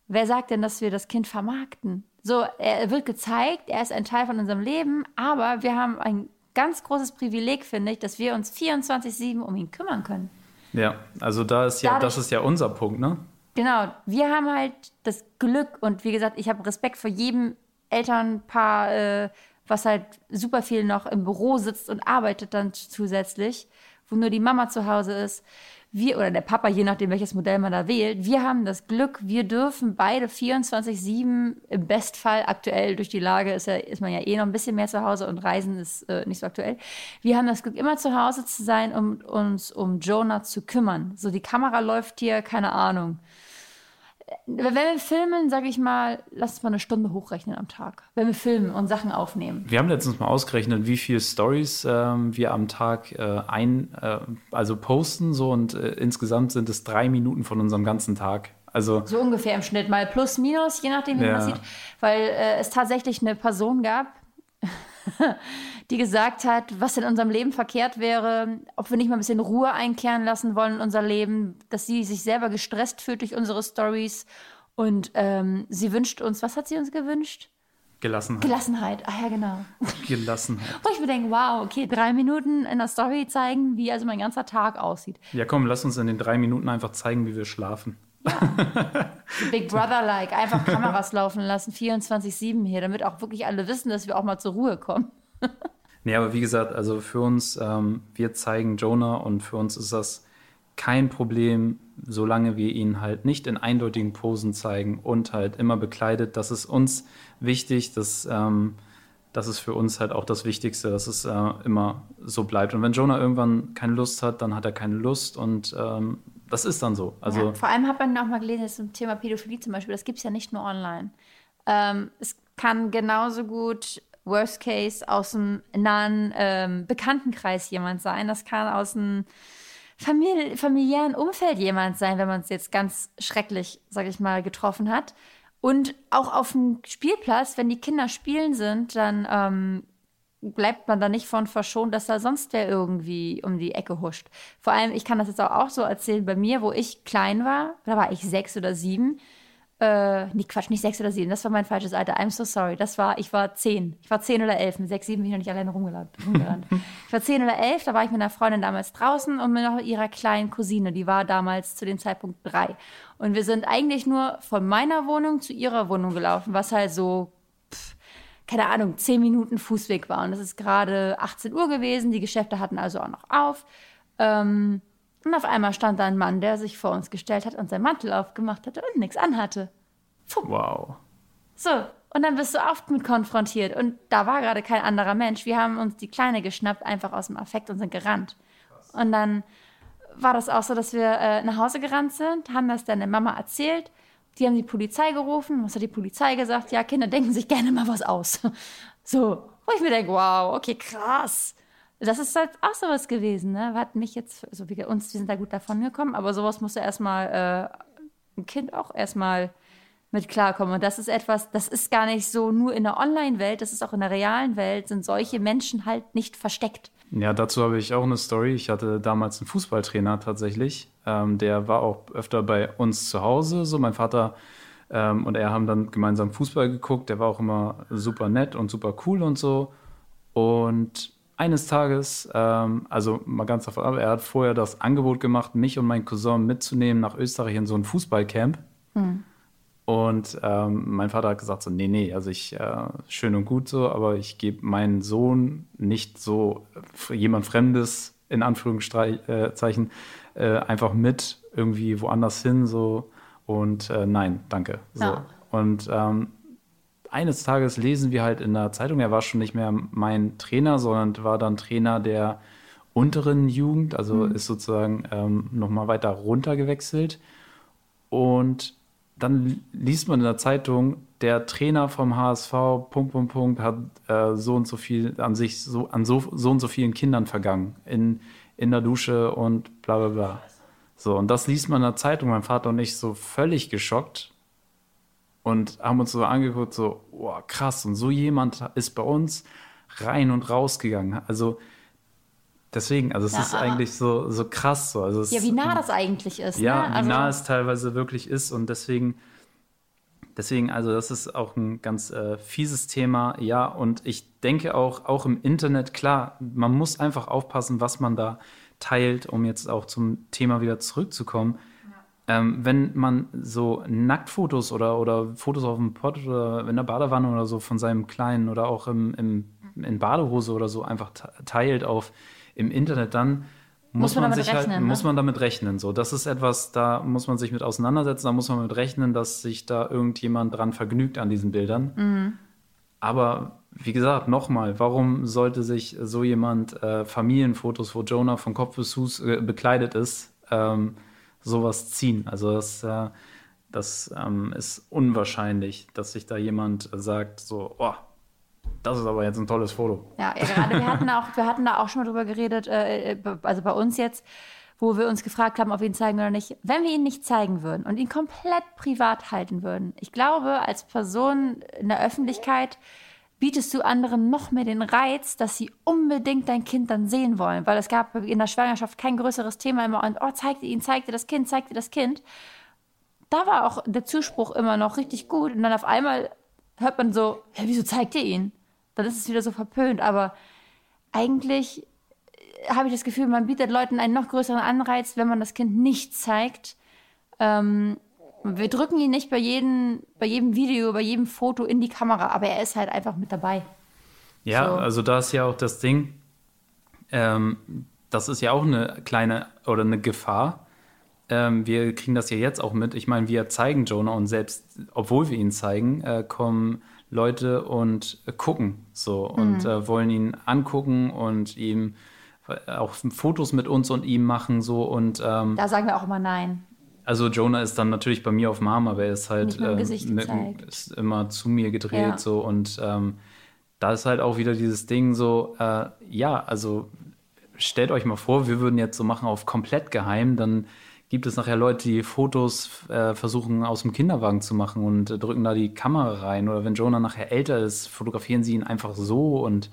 wer sagt denn, dass wir das Kind vermarkten? So, er wird gezeigt, er ist ein Teil von unserem Leben, aber wir haben ein ganz großes Privileg, finde ich, dass wir uns 24-7 um ihn kümmern können. Ja, also da ist ja, Dadurch, das ist ja unser Punkt, ne? Genau, wir haben halt das Glück und wie gesagt, ich habe Respekt vor jedem Elternpaar, äh, was halt super viel noch im Büro sitzt und arbeitet dann zusätzlich, wo nur die Mama zu Hause ist wir oder der Papa, je nachdem welches Modell man da wählt, wir haben das Glück, wir dürfen beide 24-7 im Bestfall aktuell durch die Lage ist, ja, ist man ja eh noch ein bisschen mehr zu Hause und Reisen ist äh, nicht so aktuell. Wir haben das Glück, immer zu Hause zu sein, um uns um Jonah zu kümmern. So die Kamera läuft hier, keine Ahnung wenn wir filmen, sage ich mal, lass uns mal eine Stunde hochrechnen am Tag. Wenn wir filmen und Sachen aufnehmen. Wir haben letztens mal ausgerechnet, wie viele Stories ähm, wir am Tag äh, ein, äh, also posten so und äh, insgesamt sind es drei Minuten von unserem ganzen Tag. Also so ungefähr im Schnitt mal plus minus, je nachdem wie ja. man sieht, weil äh, es tatsächlich eine Person gab. die gesagt hat, was in unserem Leben verkehrt wäre, ob wir nicht mal ein bisschen Ruhe einkehren lassen wollen in unser Leben, dass sie sich selber gestresst fühlt durch unsere Stories und ähm, sie wünscht uns, was hat sie uns gewünscht? Gelassenheit. Gelassenheit, ah ja, genau. Gelassenheit. Wo ich mir denke, wow, okay, drei Minuten in der Story zeigen, wie also mein ganzer Tag aussieht. Ja, komm, lass uns in den drei Minuten einfach zeigen, wie wir schlafen. Ja. Big Brother-like, einfach Kameras laufen lassen, 24-7 hier, damit auch wirklich alle wissen, dass wir auch mal zur Ruhe kommen. nee, aber wie gesagt, also für uns, ähm, wir zeigen Jonah und für uns ist das kein Problem, solange wir ihn halt nicht in eindeutigen Posen zeigen und halt immer bekleidet. Das ist uns wichtig, dass, ähm, das ist für uns halt auch das Wichtigste, dass es äh, immer so bleibt. Und wenn Jonah irgendwann keine Lust hat, dann hat er keine Lust und ähm, das ist dann so. Also ja, vor allem hat man auch mal gelesen, zum Thema Pädophilie zum Beispiel, das gibt es ja nicht nur online. Ähm, es kann genauso gut Worst Case aus einem nahen ähm, Bekanntenkreis jemand sein. Das kann aus einem Famili familiären Umfeld jemand sein, wenn man es jetzt ganz schrecklich, sag ich mal, getroffen hat. Und auch auf dem Spielplatz, wenn die Kinder spielen sind, dann ähm, bleibt man da nicht von verschont, dass da sonst wer irgendwie um die Ecke huscht. Vor allem, ich kann das jetzt auch, so erzählen, bei mir, wo ich klein war, da war ich sechs oder sieben, äh, nee, Quatsch, nicht sechs oder sieben, das war mein falsches Alter. I'm so sorry. Das war, ich war zehn. Ich war zehn oder elf. Mit sechs, sieben bin ich noch nicht alleine rumgerannt. ich war zehn oder elf, da war ich mit einer Freundin damals draußen und mit noch ihrer kleinen Cousine. Die war damals zu dem Zeitpunkt drei. Und wir sind eigentlich nur von meiner Wohnung zu ihrer Wohnung gelaufen, was halt so, keine Ahnung, zehn Minuten Fußweg war. Und es ist gerade 18 Uhr gewesen. Die Geschäfte hatten also auch noch auf. Ähm, und auf einmal stand da ein Mann, der sich vor uns gestellt hat und seinen Mantel aufgemacht hatte und nichts anhatte. Puh. Wow. So, und dann bist du oft mit konfrontiert. Und da war gerade kein anderer Mensch. Wir haben uns die Kleine geschnappt, einfach aus dem Affekt und sind gerannt. Und dann war das auch so, dass wir äh, nach Hause gerannt sind, haben das dann der Mama erzählt. Die haben die Polizei gerufen. Was hat die Polizei gesagt? Ja, Kinder denken sich gerne mal was aus. so, wo ich mir denke, wow, okay, krass das ist halt auch sowas gewesen, ne? Hat mich jetzt, so also wie uns, wir sind da gut davon gekommen, aber sowas du erstmal ein Kind auch erstmal mit klarkommen. Und das ist etwas, das ist gar nicht so nur in der Online-Welt, das ist auch in der realen Welt, sind solche Menschen halt nicht versteckt. Ja, dazu habe ich auch eine Story. Ich hatte damals einen Fußballtrainer tatsächlich. Ähm, der war auch öfter bei uns zu Hause. So, mein Vater ähm, und er haben dann gemeinsam Fußball geguckt. Der war auch immer super nett und super cool und so. Und eines Tages, ähm, also mal ganz davon ab, er hat vorher das Angebot gemacht, mich und meinen Cousin mitzunehmen nach Österreich in so ein Fußballcamp. Hm. Und ähm, mein Vater hat gesagt so, nee, nee, also ich, äh, schön und gut so, aber ich gebe meinen Sohn nicht so jemand Fremdes, in Anführungszeichen, äh, einfach mit irgendwie woanders hin, so. Und äh, nein, danke. So. Ja. Und ähm, eines Tages lesen wir halt in der Zeitung, er war schon nicht mehr mein Trainer, sondern war dann Trainer der unteren Jugend, also mhm. ist sozusagen ähm, nochmal weiter runter gewechselt. Und dann liest man in der Zeitung, der Trainer vom HSV, Punkt, Punkt, Punkt, hat äh, so und so viel an sich, so, an so, so und so vielen Kindern vergangen. In, in der Dusche und bla bla bla. So, und das liest man in der Zeitung, mein Vater und ich so völlig geschockt und haben uns so angeguckt, so, oh, krass, und so jemand ist bei uns rein und rausgegangen. Also deswegen, also es ja, ist eigentlich so, so krass so. Also ja, wie nah das eigentlich ist. Ja, ne? wie nah also es teilweise wirklich ist und deswegen, deswegen, also das ist auch ein ganz äh, fieses Thema, ja, und ich denke auch, auch im Internet, klar, man muss einfach aufpassen, was man da teilt, um jetzt auch zum Thema wieder zurückzukommen ähm, wenn man so Nacktfotos oder, oder Fotos auf dem Pott oder in der Badewanne oder so von seinem Kleinen oder auch im, im, in Badehose oder so einfach teilt auf im Internet, dann muss, muss man, man sich halt, rechnen, halt, ne? muss man damit rechnen. So, das ist etwas, da muss man sich mit auseinandersetzen, da muss man mit rechnen, dass sich da irgendjemand dran vergnügt an diesen Bildern. Mhm. Aber wie gesagt, nochmal, warum sollte sich so jemand äh, Familienfotos, wo Jonah von Kopf bis Fuß äh, bekleidet ist, ähm, sowas ziehen. Also das, äh, das ähm, ist unwahrscheinlich, dass sich da jemand sagt, so, oh, das ist aber jetzt ein tolles Foto. Ja, ja gerade wir hatten, auch, wir hatten da auch schon mal drüber geredet, äh, äh, also bei uns jetzt, wo wir uns gefragt haben, ob wir ihn zeigen oder nicht. Wenn wir ihn nicht zeigen würden und ihn komplett privat halten würden, ich glaube, als Person in der Öffentlichkeit bietest du anderen noch mehr den Reiz, dass sie unbedingt dein Kind dann sehen wollen. Weil es gab in der Schwangerschaft kein größeres Thema immer und, oh, zeig dir ihn, zeig dir das Kind, zeig dir das Kind. Da war auch der Zuspruch immer noch richtig gut. Und dann auf einmal hört man so, ja, wieso zeigt ihr ihn? Dann ist es wieder so verpönt. Aber eigentlich habe ich das Gefühl, man bietet Leuten einen noch größeren Anreiz, wenn man das Kind nicht zeigt. Ähm, wir drücken ihn nicht bei jedem, bei jedem Video, bei jedem Foto in die Kamera, aber er ist halt einfach mit dabei. Ja, so. also da ist ja auch das Ding, ähm, das ist ja auch eine kleine oder eine Gefahr. Ähm, wir kriegen das ja jetzt auch mit. Ich meine, wir zeigen Jonah und selbst, obwohl wir ihn zeigen, äh, kommen Leute und äh, gucken so und mhm. äh, wollen ihn angucken und ihm äh, auch Fotos mit uns und ihm machen so und ähm, da sagen wir auch immer nein. Also Jonah ist dann natürlich bei mir auf Mom, aber er ist halt äh, mit, ist immer zu mir gedreht ja. so und ähm, da ist halt auch wieder dieses Ding so, äh, ja, also stellt euch mal vor, wir würden jetzt so machen auf komplett geheim, dann gibt es nachher Leute, die Fotos äh, versuchen aus dem Kinderwagen zu machen und äh, drücken da die Kamera rein oder wenn Jonah nachher älter ist, fotografieren sie ihn einfach so und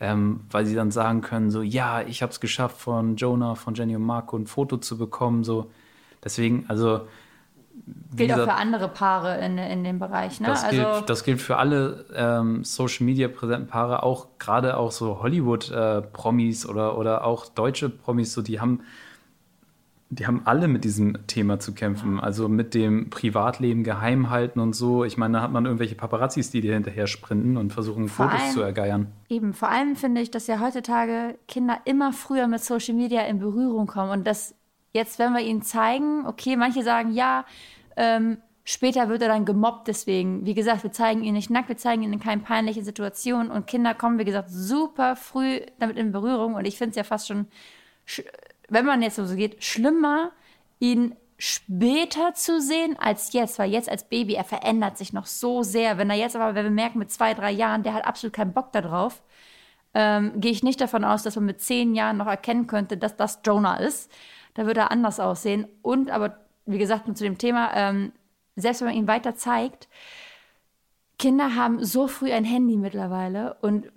ähm, weil sie dann sagen können so, ja, ich habe es geschafft von Jonah, von Jenny und Marco ein Foto zu bekommen, so Deswegen, also. Gilt gesagt, auch für andere Paare in, in dem Bereich, ne? Das, also, gilt, das gilt für alle ähm, Social Media präsenten Paare, auch gerade auch so Hollywood-Promis äh, oder, oder auch deutsche Promis, so die haben die haben alle mit diesem Thema zu kämpfen. Also mit dem Privatleben geheim halten und so. Ich meine, da hat man irgendwelche Paparazzis, die dir hinterher sprinten und versuchen, vor Fotos allem, zu ergeiern. Eben, vor allem finde ich, dass ja heutzutage Kinder immer früher mit Social Media in Berührung kommen. Und das Jetzt, wenn wir ihn zeigen, okay, manche sagen, ja, ähm, später wird er dann gemobbt deswegen. Wie gesagt, wir zeigen ihn nicht nackt, wir zeigen ihn in keine peinliche Situation und Kinder kommen, wie gesagt, super früh damit in Berührung und ich finde es ja fast schon, wenn man jetzt so geht, schlimmer, ihn später zu sehen als jetzt, weil jetzt als Baby, er verändert sich noch so sehr. Wenn er jetzt aber, wenn wir merken, mit zwei, drei Jahren, der hat absolut keinen Bock darauf, ähm, gehe ich nicht davon aus, dass man mit zehn Jahren noch erkennen könnte, dass das Jonah ist da wird er anders aussehen. Und aber wie gesagt, zu dem Thema, ähm, selbst wenn man ihnen weiter zeigt, Kinder haben so früh ein Handy mittlerweile und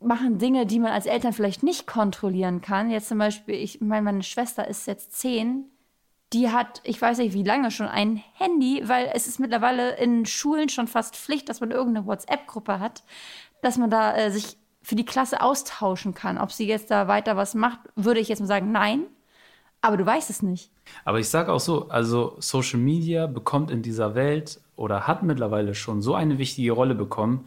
machen Dinge, die man als Eltern vielleicht nicht kontrollieren kann. Jetzt zum Beispiel, ich meine, meine Schwester ist jetzt zehn, die hat, ich weiß nicht wie lange schon, ein Handy, weil es ist mittlerweile in Schulen schon fast Pflicht, dass man irgendeine WhatsApp-Gruppe hat, dass man da äh, sich für die Klasse austauschen kann. Ob sie jetzt da weiter was macht, würde ich jetzt mal sagen, nein. Aber du weißt es nicht. Aber ich sage auch so, also Social Media bekommt in dieser Welt oder hat mittlerweile schon so eine wichtige Rolle bekommen.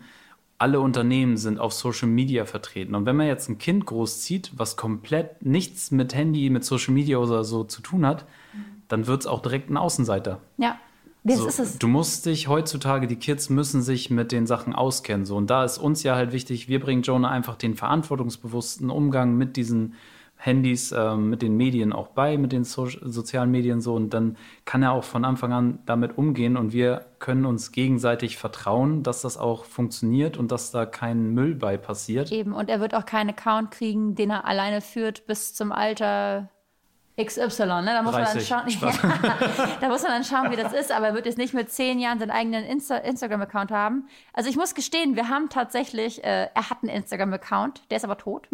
Alle Unternehmen sind auf Social Media vertreten. Und wenn man jetzt ein Kind großzieht, was komplett nichts mit Handy, mit Social Media oder so zu tun hat, dann wird es auch direkt ein Außenseiter. Ja. Das so, ist es. Du musst dich heutzutage, die Kids müssen sich mit den Sachen auskennen. So. Und da ist uns ja halt wichtig, wir bringen Jonah einfach den verantwortungsbewussten Umgang mit diesen Handys, ähm, mit den Medien auch bei, mit den so sozialen Medien so. Und dann kann er auch von Anfang an damit umgehen und wir können uns gegenseitig vertrauen, dass das auch funktioniert und dass da kein Müll bei passiert. Eben, und er wird auch keinen Account kriegen, den er alleine führt bis zum Alter XY, ne? Da muss 30. man dann schauen, ja, da muss man dann schauen, wie das ist, aber er wird jetzt nicht mit zehn Jahren seinen eigenen Insta Instagram-Account haben. Also ich muss gestehen, wir haben tatsächlich, äh, er hat einen Instagram-Account, der ist aber tot.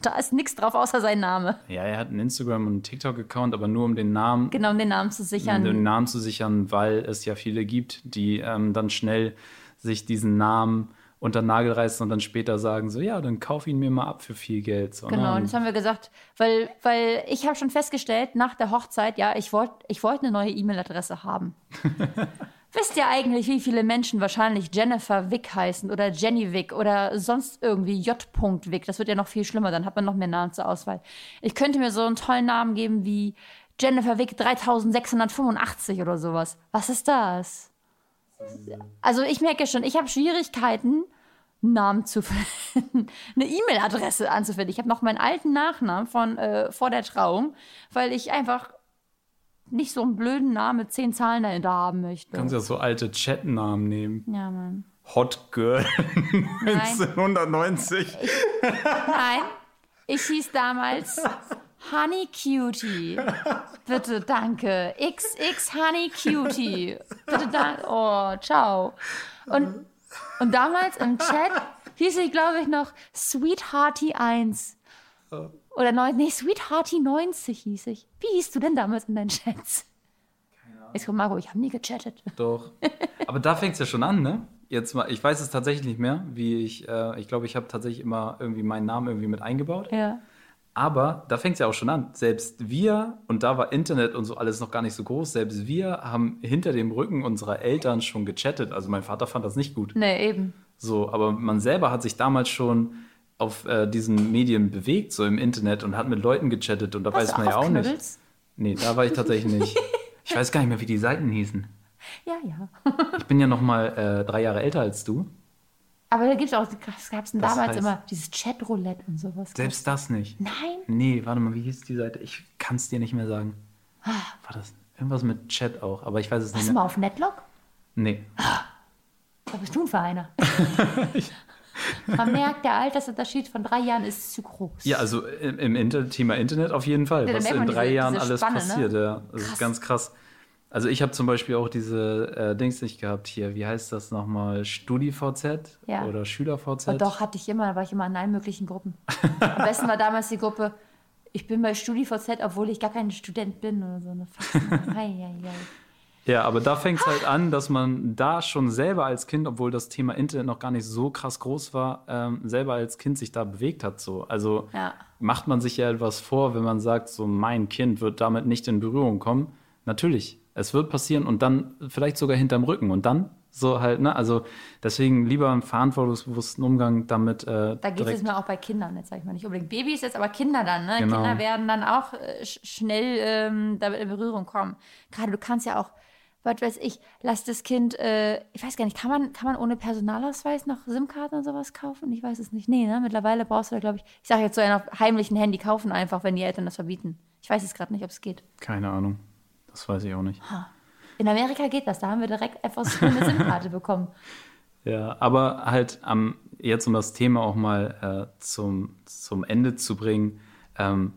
Da ist nichts drauf außer sein Name. Ja, er hat einen Instagram- und einen TikTok-Account, aber nur um den Namen, Genau, um den Namen zu sichern. um den Namen zu sichern, weil es ja viele gibt, die ähm, dann schnell sich diesen Namen unter den Nagel reißen und dann später sagen so, ja, dann kauf ihn mir mal ab für viel Geld. So, Genau, und ne? das haben wir gesagt, weil, weil ich habe schon festgestellt, nach der Hochzeit, ja, ich wollte ich wollt eine neue E-Mail-Adresse haben. Wisst ihr eigentlich, wie viele Menschen wahrscheinlich Jennifer Wick heißen oder Jenny Wick oder sonst irgendwie J. Wick? Das wird ja noch viel schlimmer, dann hat man noch mehr Namen zur Auswahl. Ich könnte mir so einen tollen Namen geben wie Jennifer Wick 3685 oder sowas. Was ist das? Also ich merke schon, ich habe Schwierigkeiten, Namen zu finden, eine E-Mail-Adresse anzufinden. Ich habe noch meinen alten Nachnamen von äh, vor der Trauung, weil ich einfach nicht so einen blöden Namen mit zehn Zahlen dahinter haben möchte. Kannst ja so alte Chatnamen nehmen. Ja, Mann. Hot Girl Nein. 1990. Nein, ich hieß damals Honey Cutie. Bitte, danke. XX Honey Cutie. Bitte, danke. Oh, ciao. Und, und damals im Chat hieß ich, glaube ich, noch Sweethearty 1. Oder neun, nee, Sweethearty 90 hieß ich. Wie hieß du denn damals in deinen Chats? Ich so, Marco, ich habe nie gechattet. Doch. Aber da fängt es ja schon an, ne? Jetzt mal, ich weiß es tatsächlich nicht mehr, wie ich, äh, ich glaube, ich habe tatsächlich immer irgendwie meinen Namen irgendwie mit eingebaut. Ja. Aber da fängt es ja auch schon an. Selbst wir, und da war Internet und so alles noch gar nicht so groß, selbst wir haben hinter dem Rücken unserer Eltern schon gechattet. Also mein Vater fand das nicht gut. Nee, eben. So, aber man selber hat sich damals schon auf äh, diesen Medien bewegt, so im Internet und hat mit Leuten gechattet und da Warst weiß du man ja auf auch nicht. Knuddels? Nee, da war ich tatsächlich nicht. Ich weiß gar nicht mehr, wie die Seiten hießen. Ja, ja. Ich bin ja noch mal äh, drei Jahre älter als du. Aber da gibt es auch, was gab es damals heißt- immer? Dieses Chatroulette und sowas. Selbst das nicht. Nein? Nee, warte mal, wie hieß die Seite? Ich kann es dir nicht mehr sagen. War das irgendwas mit Chat auch? Aber ich weiß es Warst nicht du mehr. mal auf Netlock? Nee. Was bist du denn für einer? Man merkt, der Altersunterschied von drei Jahren ist zu groß. Ja, also im, im Inter Thema Internet auf jeden Fall. Ja, was in drei diese- Jahren diese alles Spanne, ne? passiert, ja. Das ist ganz krass. Also ich habe zum Beispiel auch diese äh, Dings nicht gehabt hier. Wie heißt das nochmal? StudiVZ Ja. oder SchülerVZ? Und doch, hatte ich immer, da war ich immer in allen möglichen Gruppen. Am besten war damals die Gruppe, ich bin bei StudiVZ, obwohl ich gar kein Student bin oder so eine Faxen. Ja, aber da fängt es halt an, dass man da schon selber als Kind, obwohl das Thema Internet noch gar nicht so krass groß war, ähm, selber als Kind sich da bewegt hat. So. Also Ja. macht man sich ja etwas vor, wenn man sagt, so mein Kind wird damit nicht in Berührung kommen. Natürlich, es wird passieren und dann vielleicht sogar hinterm Rücken und dann so halt, ne? Also deswegen lieber einen verantwortungsbewussten Umgang damit. Äh, Da geht es mir auch bei Kindern, jetzt sage ich mal nicht unbedingt Babys jetzt, aber Kinder dann, ne? Genau. Kinder werden dann auch äh, sch schnell ähm, damit in Berührung kommen. Gerade du kannst ja auch, was weiß ich, lass das Kind, äh, ich weiß gar nicht, kann man, kann man ohne Personalausweis noch SIM-Karten und sowas kaufen? Ich weiß es nicht. Nee, ne? Mittlerweile brauchst du da, glaube ich, ich sage jetzt so ein heimlichen Handy kaufen einfach, wenn die Eltern das verbieten. Ich weiß jetzt gerade nicht, ob es geht. Keine Ahnung. Das weiß ich auch nicht. In Amerika geht das, da haben wir direkt einfach so eine SIM-Karte bekommen. Ja, aber halt am, jetzt um das Thema auch mal äh, zum, zum Ende zu bringen, ähm,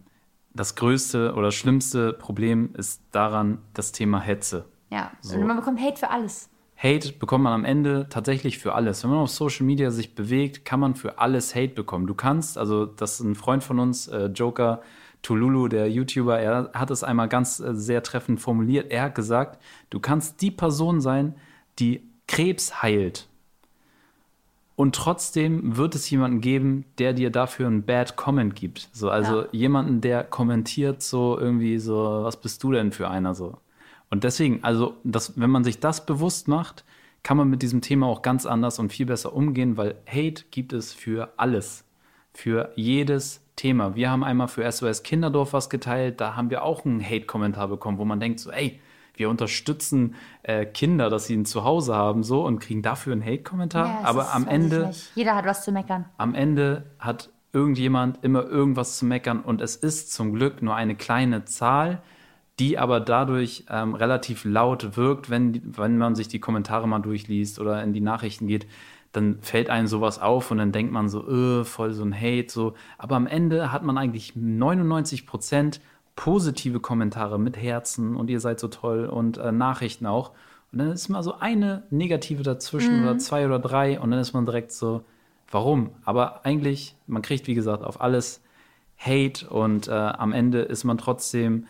das größte oder schlimmste Problem ist daran das Thema Hetze. Ja, So. und man bekommt Hate für alles. Hate bekommt man am Ende tatsächlich für alles. Wenn man auf Social Media sich bewegt, kann man für alles Hate bekommen. Du kannst, also das ist ein Freund von uns, äh, Joker Tululu, der YouTuber, er hat es einmal ganz äh, sehr treffend formuliert. Er hat gesagt, du kannst die Person sein, die Krebs heilt. Und trotzdem wird es jemanden geben, der dir dafür einen Bad Comment gibt. So, also Ja. jemanden, der kommentiert so irgendwie so, was bist du denn für einer so? Und deswegen, also, das, wenn man sich das bewusst macht, kann man mit diesem Thema auch ganz anders und viel besser umgehen, weil Hate gibt es für alles. Für jedes Thema. Wir haben einmal für SOS Kinderdorf was geteilt, da haben wir auch einen Hate-Kommentar bekommen, wo man denkt so, ey, wir unterstützen äh, Kinder, dass sie ein Zuhause haben, so und kriegen dafür einen Hate-Kommentar. Ja, Aber am Ende. Jeder hat was zu meckern. am Ende hat irgendjemand immer irgendwas zu meckern und es ist zum Glück nur eine kleine Zahl, die aber dadurch ähm, relativ laut wirkt, wenn, wenn man sich die Kommentare mal durchliest oder in die Nachrichten geht, dann fällt einem sowas auf und dann denkt man so, öh, voll so ein Hate, so. Aber am Ende hat man eigentlich 99 Prozent positive Kommentare mit Herzen und ihr seid so toll und äh, Nachrichten auch. Und dann ist mal so eine negative dazwischen Mhm. oder zwei oder drei und dann ist man direkt so, warum? Aber eigentlich, man kriegt, wie gesagt, auf alles Hate und äh, am Ende ist man trotzdem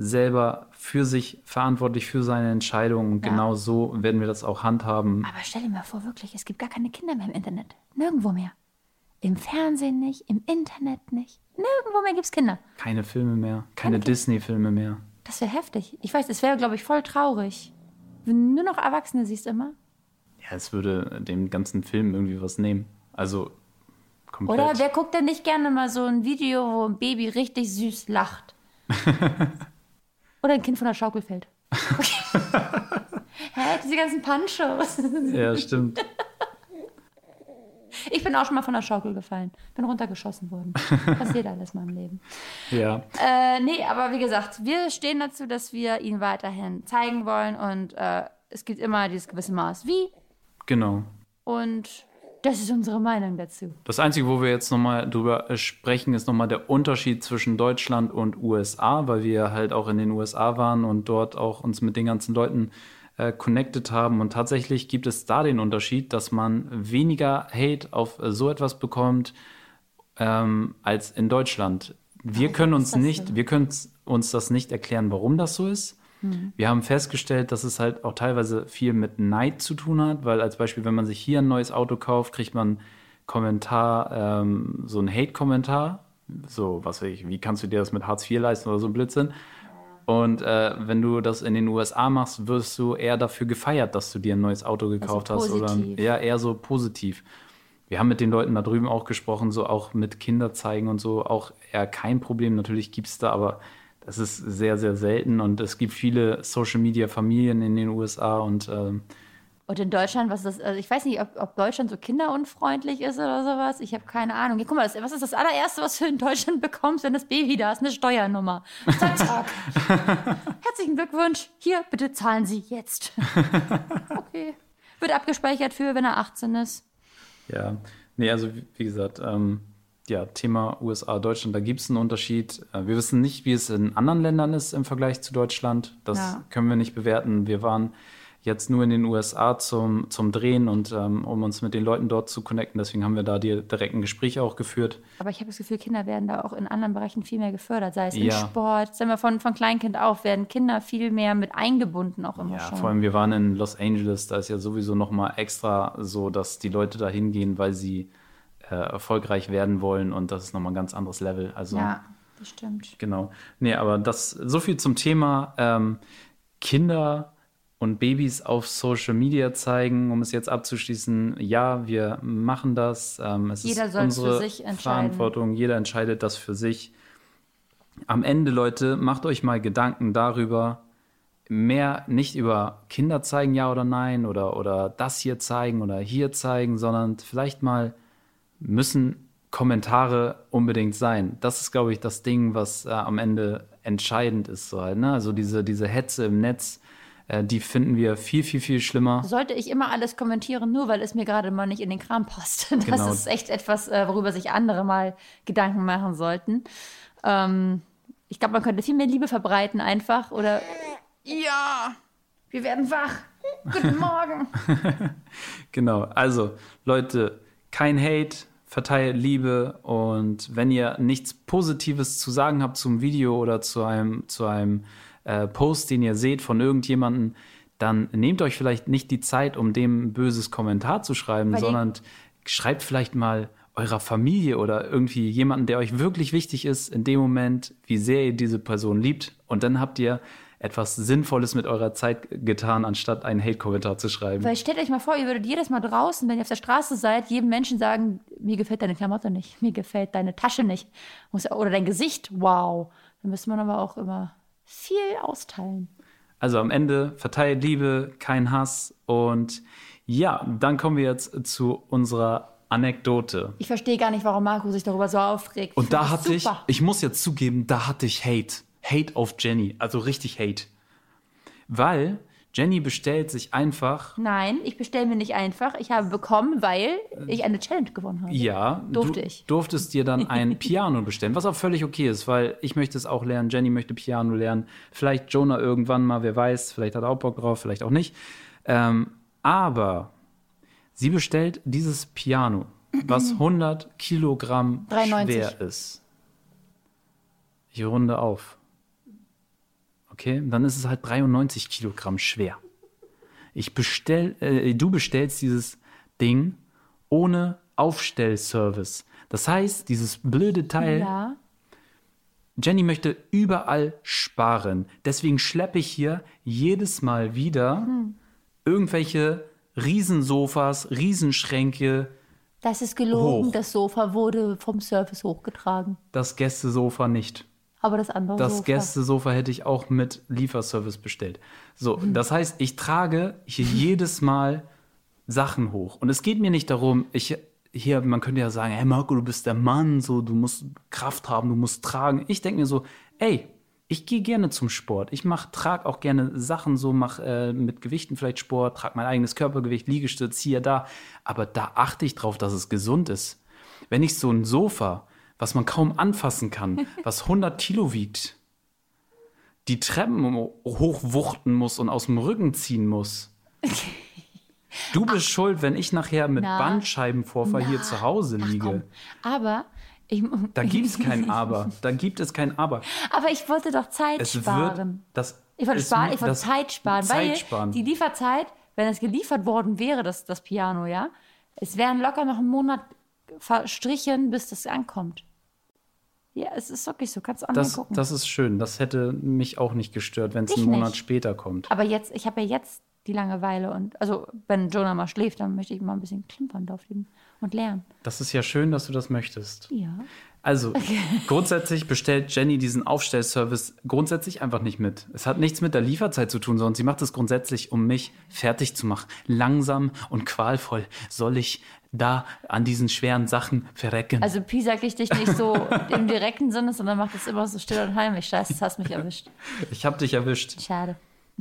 selber für sich verantwortlich für seine Entscheidungen. Und Ja. genau so werden wir das auch handhaben. Aber stell dir mal vor, wirklich, es gibt gar keine Kinder mehr im Internet. Nirgendwo mehr. Im Fernsehen nicht, im Internet nicht. Nirgendwo mehr gibt es Kinder. Keine Filme mehr, keine Disney-Filme mehr. Das wäre heftig. Ich weiß, es wäre, glaube ich, voll traurig. Wenn du nur noch Erwachsene siehst immer. Ja, es würde dem ganzen Film irgendwie was nehmen. Also komplett. Oder wer guckt denn nicht gerne mal so ein Video, wo ein Baby richtig süß lacht? Oder ein Kind von der Schaukel fällt. Hä, diese ganzen Punchos. Ja, stimmt. Ich bin auch schon mal von der Schaukel gefallen. Bin runtergeschossen worden. Passiert alles mal im Leben. Ja. Äh, nee, aber wie gesagt, wir stehen dazu, dass wir ihn weiterhin zeigen wollen und äh, es gibt immer dieses gewisse Maß wie Genau. und das ist unsere Meinung dazu. Das Einzige, wo wir jetzt nochmal drüber sprechen, ist nochmal der Unterschied zwischen Deutschland und USA, weil wir halt auch in den USA waren und dort auch uns mit den ganzen Leuten äh, connected haben. Und tatsächlich gibt es da den Unterschied, dass man weniger Hate auf äh, so etwas bekommt ähm, als in Deutschland. Wir können uns nicht, wir können uns das nicht erklären, warum das so ist. Mhm. Wir haben festgestellt, dass es halt auch teilweise viel mit Neid zu tun hat, weil als Beispiel, wenn man sich hier ein neues Auto kauft, kriegt man Kommentar, ähm, so ein Hate-Kommentar, so, was weiß ich, wie kannst du dir das mit Hartz IV leisten oder so ein Blödsinn. Und äh, wenn du das in den USA machst, wirst du eher dafür gefeiert, dass du dir ein neues Auto gekauft hast. Oder ja, eher so positiv. Wir haben mit den Leuten da drüben auch gesprochen, so auch mit Kinder zeigen und so, auch eher kein Problem. Natürlich gibt es da, aber das ist sehr, sehr selten. Und es gibt viele Social-Media-Familien in den USA und ähm, Und in Deutschland, was ist das? Also ich weiß nicht, ob, ob Deutschland so kinderunfreundlich ist oder sowas. Ich habe keine Ahnung. Ja, guck mal, das, was ist das allererste, was du in Deutschland bekommst, wenn das Baby da ist? Eine Steuernummer. Zack, zack. Herzlichen Glückwunsch. Hier, bitte zahlen Sie jetzt. okay. Wird abgespeichert für, wenn er 18 ist. Ja, nee, also wie, wie gesagt, ähm, ja, Thema USA, Deutschland, da gibt es einen Unterschied. Äh, wir wissen nicht, wie es in anderen Ländern ist im Vergleich zu Deutschland. Das Ja. können wir nicht bewerten. Wir waren jetzt nur in den USA zum, zum Drehen und ähm, um uns mit den Leuten dort zu connecten. Deswegen haben wir da die direkten Gespräche auch geführt. Aber ich habe das Gefühl, Kinder werden da auch in anderen Bereichen viel mehr gefördert, sei es im Ja. Sport, sagen wir von, von Kleinkind auf, werden Kinder viel mehr mit eingebunden auch immer Ja, schon. vor allem wir waren in Los Angeles, da ist ja sowieso noch mal extra so, dass die Leute da hingehen, weil sie äh, erfolgreich werden wollen und das ist noch mal ein ganz anderes Level. Also ja, das stimmt. Genau. Nee, aber das so viel zum Thema ähm, Kinder und Babys auf Social Media zeigen, um es jetzt abzuschließen. Ja, wir machen das. Ähm, es Jeder ist soll es für unsere sich entscheiden. Verantwortung. Jeder entscheidet das für sich. Am Ende, Leute, macht euch mal Gedanken darüber, mehr nicht über Kinder zeigen, ja oder nein, oder, oder das hier zeigen oder hier zeigen, sondern vielleicht mal müssen Kommentare unbedingt sein. Das ist, glaube ich, das Ding, was äh, am Ende entscheidend ist. So halt, ne? Also diese, diese Hetze im Netz, äh, die finden wir viel, viel, viel schlimmer. Sollte ich immer alles kommentieren, nur weil es mir gerade mal nicht in den Kram passt. Das Genau. ist echt etwas, äh, worüber sich andere mal Gedanken machen sollten. Ähm, Ich glaube, man könnte viel mehr Liebe verbreiten einfach oder ja, wir werden wach. Guten Morgen. Genau, also Leute, kein Hate, verteilt Liebe und wenn ihr nichts Positives zu sagen habt zum Video oder zu einem, zu einem äh, Post, den ihr seht von irgendjemandem, dann nehmt euch vielleicht nicht die Zeit, um dem ein böses Kommentar zu schreiben, Weil sondern schreibt vielleicht mal eurer Familie oder irgendwie jemanden, der euch wirklich wichtig ist, in dem Moment, wie sehr ihr diese Person liebt. Und dann habt ihr etwas Sinnvolles mit eurer Zeit getan, anstatt einen Hate-Kommentar zu schreiben. Weil stellt euch mal vor, ihr würdet jedes Mal draußen, wenn ihr auf der Straße seid, jedem Menschen sagen, mir gefällt deine Klamotte nicht, mir gefällt deine Tasche nicht oder dein Gesicht, wow. Dann müsste man aber auch immer viel austeilen. Also am Ende verteilt Liebe, kein Hass. Und ja, dann kommen wir jetzt zu unserer Anekdote. Ich verstehe gar nicht, warum Marco sich darüber so aufregt. Und da hatte ich, ich muss jetzt zugeben, da hatte ich Hate. Hate auf Jenny. Also richtig Hate. Weil Jenny bestellt sich einfach, Nein, ich bestelle mir nicht einfach. Ich habe bekommen, weil ich eine Challenge gewonnen habe. ja, Durfte du ich. durftest dir dann ein Piano bestellen, was auch völlig okay ist, weil ich möchte es auch lernen, Jenny möchte Piano lernen, vielleicht Jonah irgendwann mal, wer weiß, vielleicht hat er auch Bock drauf, vielleicht auch nicht. Ähm, aber sie bestellt dieses Piano, was 100 Kilogramm 93. schwer ist. Ich runde auf. Okay, dann ist es halt 93 Kilogramm schwer. Ich bestell, äh, du bestellst dieses Ding ohne Aufstellservice. Das heißt, dieses blöde Teil, Ja. Jenny möchte überall sparen. Deswegen schleppe ich hier jedes Mal wieder Hm. irgendwelche Riesensofas, Riesenschränke, Das ist gelogen. Hoch. Das Sofa wurde vom Service hochgetragen. das Gästesofa nicht. Aber das andere Das Sofa. Gästesofa hätte ich auch mit Lieferservice bestellt. So, das heißt, ich trage hier jedes Mal Sachen hoch. Und es geht mir nicht darum, ich hier, man könnte ja sagen, hey Marco, du bist der Mann, so, du musst Kraft haben, du musst tragen. Ich denke mir so, ey, ich gehe gerne zum Sport. Ich mach, trage auch gerne Sachen so, mach äh, mit Gewichten vielleicht Sport, trage mein eigenes Körpergewicht, Liegestütz hier, da. Aber da achte ich drauf, dass es gesund ist. Wenn ich so ein Sofa, was man kaum anfassen kann, was 100 Kilo wiegt, die Treppen hochwuchten muss und aus dem Rücken ziehen muss. Du bist schuld, wenn ich nachher mit Na. Bandscheibenvorfall hier zu Hause liege. Aber ich, Da gibt es kein Aber. Da gibt es kein Aber. aber ich wollte doch Zeit Es sparen. wird das Ich wollte sparen, ich wollte Zeit sparen, Zeit weil sparen. die Lieferzeit, wenn es geliefert worden wäre, das, das Piano, ja, es wären locker noch einen Monat verstrichen, bis das ankommt. Ja, es ist wirklich so, kannst du online das, gucken. das ist schön. Das hätte mich auch nicht gestört, wenn es einen Monat nicht. später kommt. Aber jetzt, ich habe ja jetzt die Langeweile und, also, wenn Jonah mal schläft, dann möchte ich mal ein bisschen klimpern drauf und lernen. Das ist ja schön, dass du das möchtest. Ja. Also, grundsätzlich bestellt Jenny diesen Aufstellservice grundsätzlich einfach nicht mit. Es hat nichts mit der Lieferzeit zu tun, sondern sie macht es grundsätzlich, um mich fertig zu machen. Langsam und qualvoll soll ich da an diesen schweren Sachen verrecken. Also, Pi sagt richtig nicht so im direkten Sinne, sondern macht es immer so still und heimlich. Scheiße, das hast mich erwischt. ich habe dich erwischt. Schade.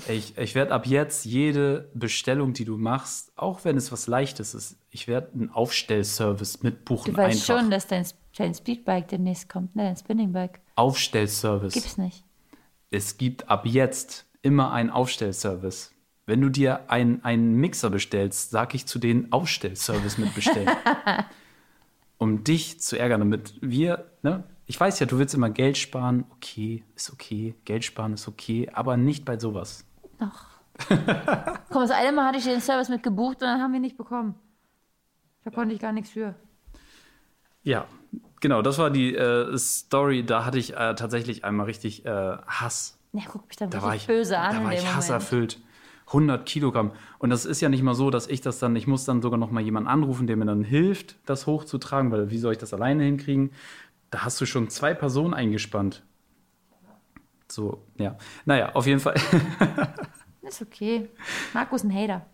Ich, ich werde ab jetzt jede Bestellung, die du machst, auch wenn es was Leichtes ist, ich werde einen Aufstellservice mitbuchen. Du weißt einfach. schon, dass dein, dein Speedbike demnächst kommt, ne? Dein Spinningbike. Aufstellservice. Gibt's nicht. es gibt ab jetzt immer einen Aufstellservice. Wenn du dir einen, einen Mixer bestellst, sag ich zu denen Aufstellservice mitbestellen. um dich zu ärgern, damit wir, ne? Ich weiß ja, du willst immer Geld sparen. Okay, ist okay. Geld sparen ist okay, aber nicht bei sowas. Komm, das eine Mal hatte ich den Service mit gebucht und dann haben wir ihn nicht bekommen. Da konnte ich gar nichts für. Ja, genau, das war die äh, Story. Da hatte ich äh, tatsächlich einmal richtig äh, Hass. Ja, guck mich dann Da war richtig ich, böse an da war ich hasserfüllt. 100 Kilogramm. Und das ist ja nicht mal so, dass ich das dann, ich muss dann sogar noch mal jemanden anrufen, der mir dann hilft, das hochzutragen, weil wie soll ich das alleine hinkriegen? Da hast du schon zwei Personen eingespannt. So, ja. Naja, auf jeden Fall. Ist okay. Markus ist ein Hater.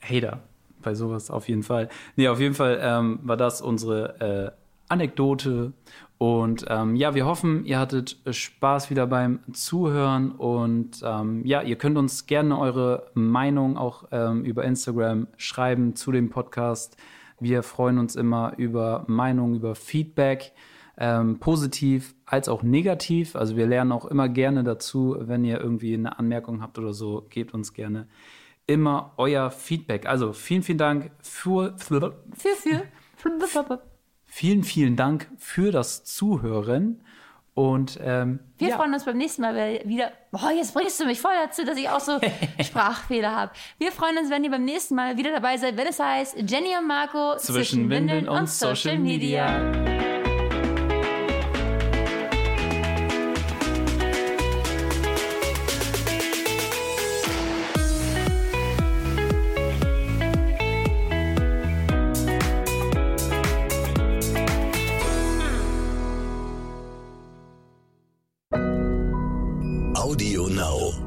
Hater bei sowas auf jeden Fall. Nee, auf jeden Fall ähm, war das unsere äh, Anekdote. Und ähm, ja, wir hoffen, ihr hattet Spaß wieder beim Zuhören. Und ähm, ja, ihr könnt uns gerne eure Meinung auch ähm, über Instagram schreiben zu dem Podcast. Wir freuen uns immer über Meinungen, über Feedback. ähm, positiv als auch negativ. Also wir lernen auch immer gerne dazu, wenn ihr irgendwie eine Anmerkung habt oder so, gebt uns gerne immer euer Feedback. Also vielen, vielen Dank für, Für, für. vielen, vielen Dank für das Zuhören. Und ähm, Wir ja, freuen uns beim nächsten Mal wieder. Boah, jetzt bringst du mich voll dazu, dass ich auch so Sprachfehler habe. Wir freuen uns, wenn ihr beim nächsten Mal wieder dabei seid, wenn es heißt Jenny und Marco zwischen Windeln und Social Media. Audio Now.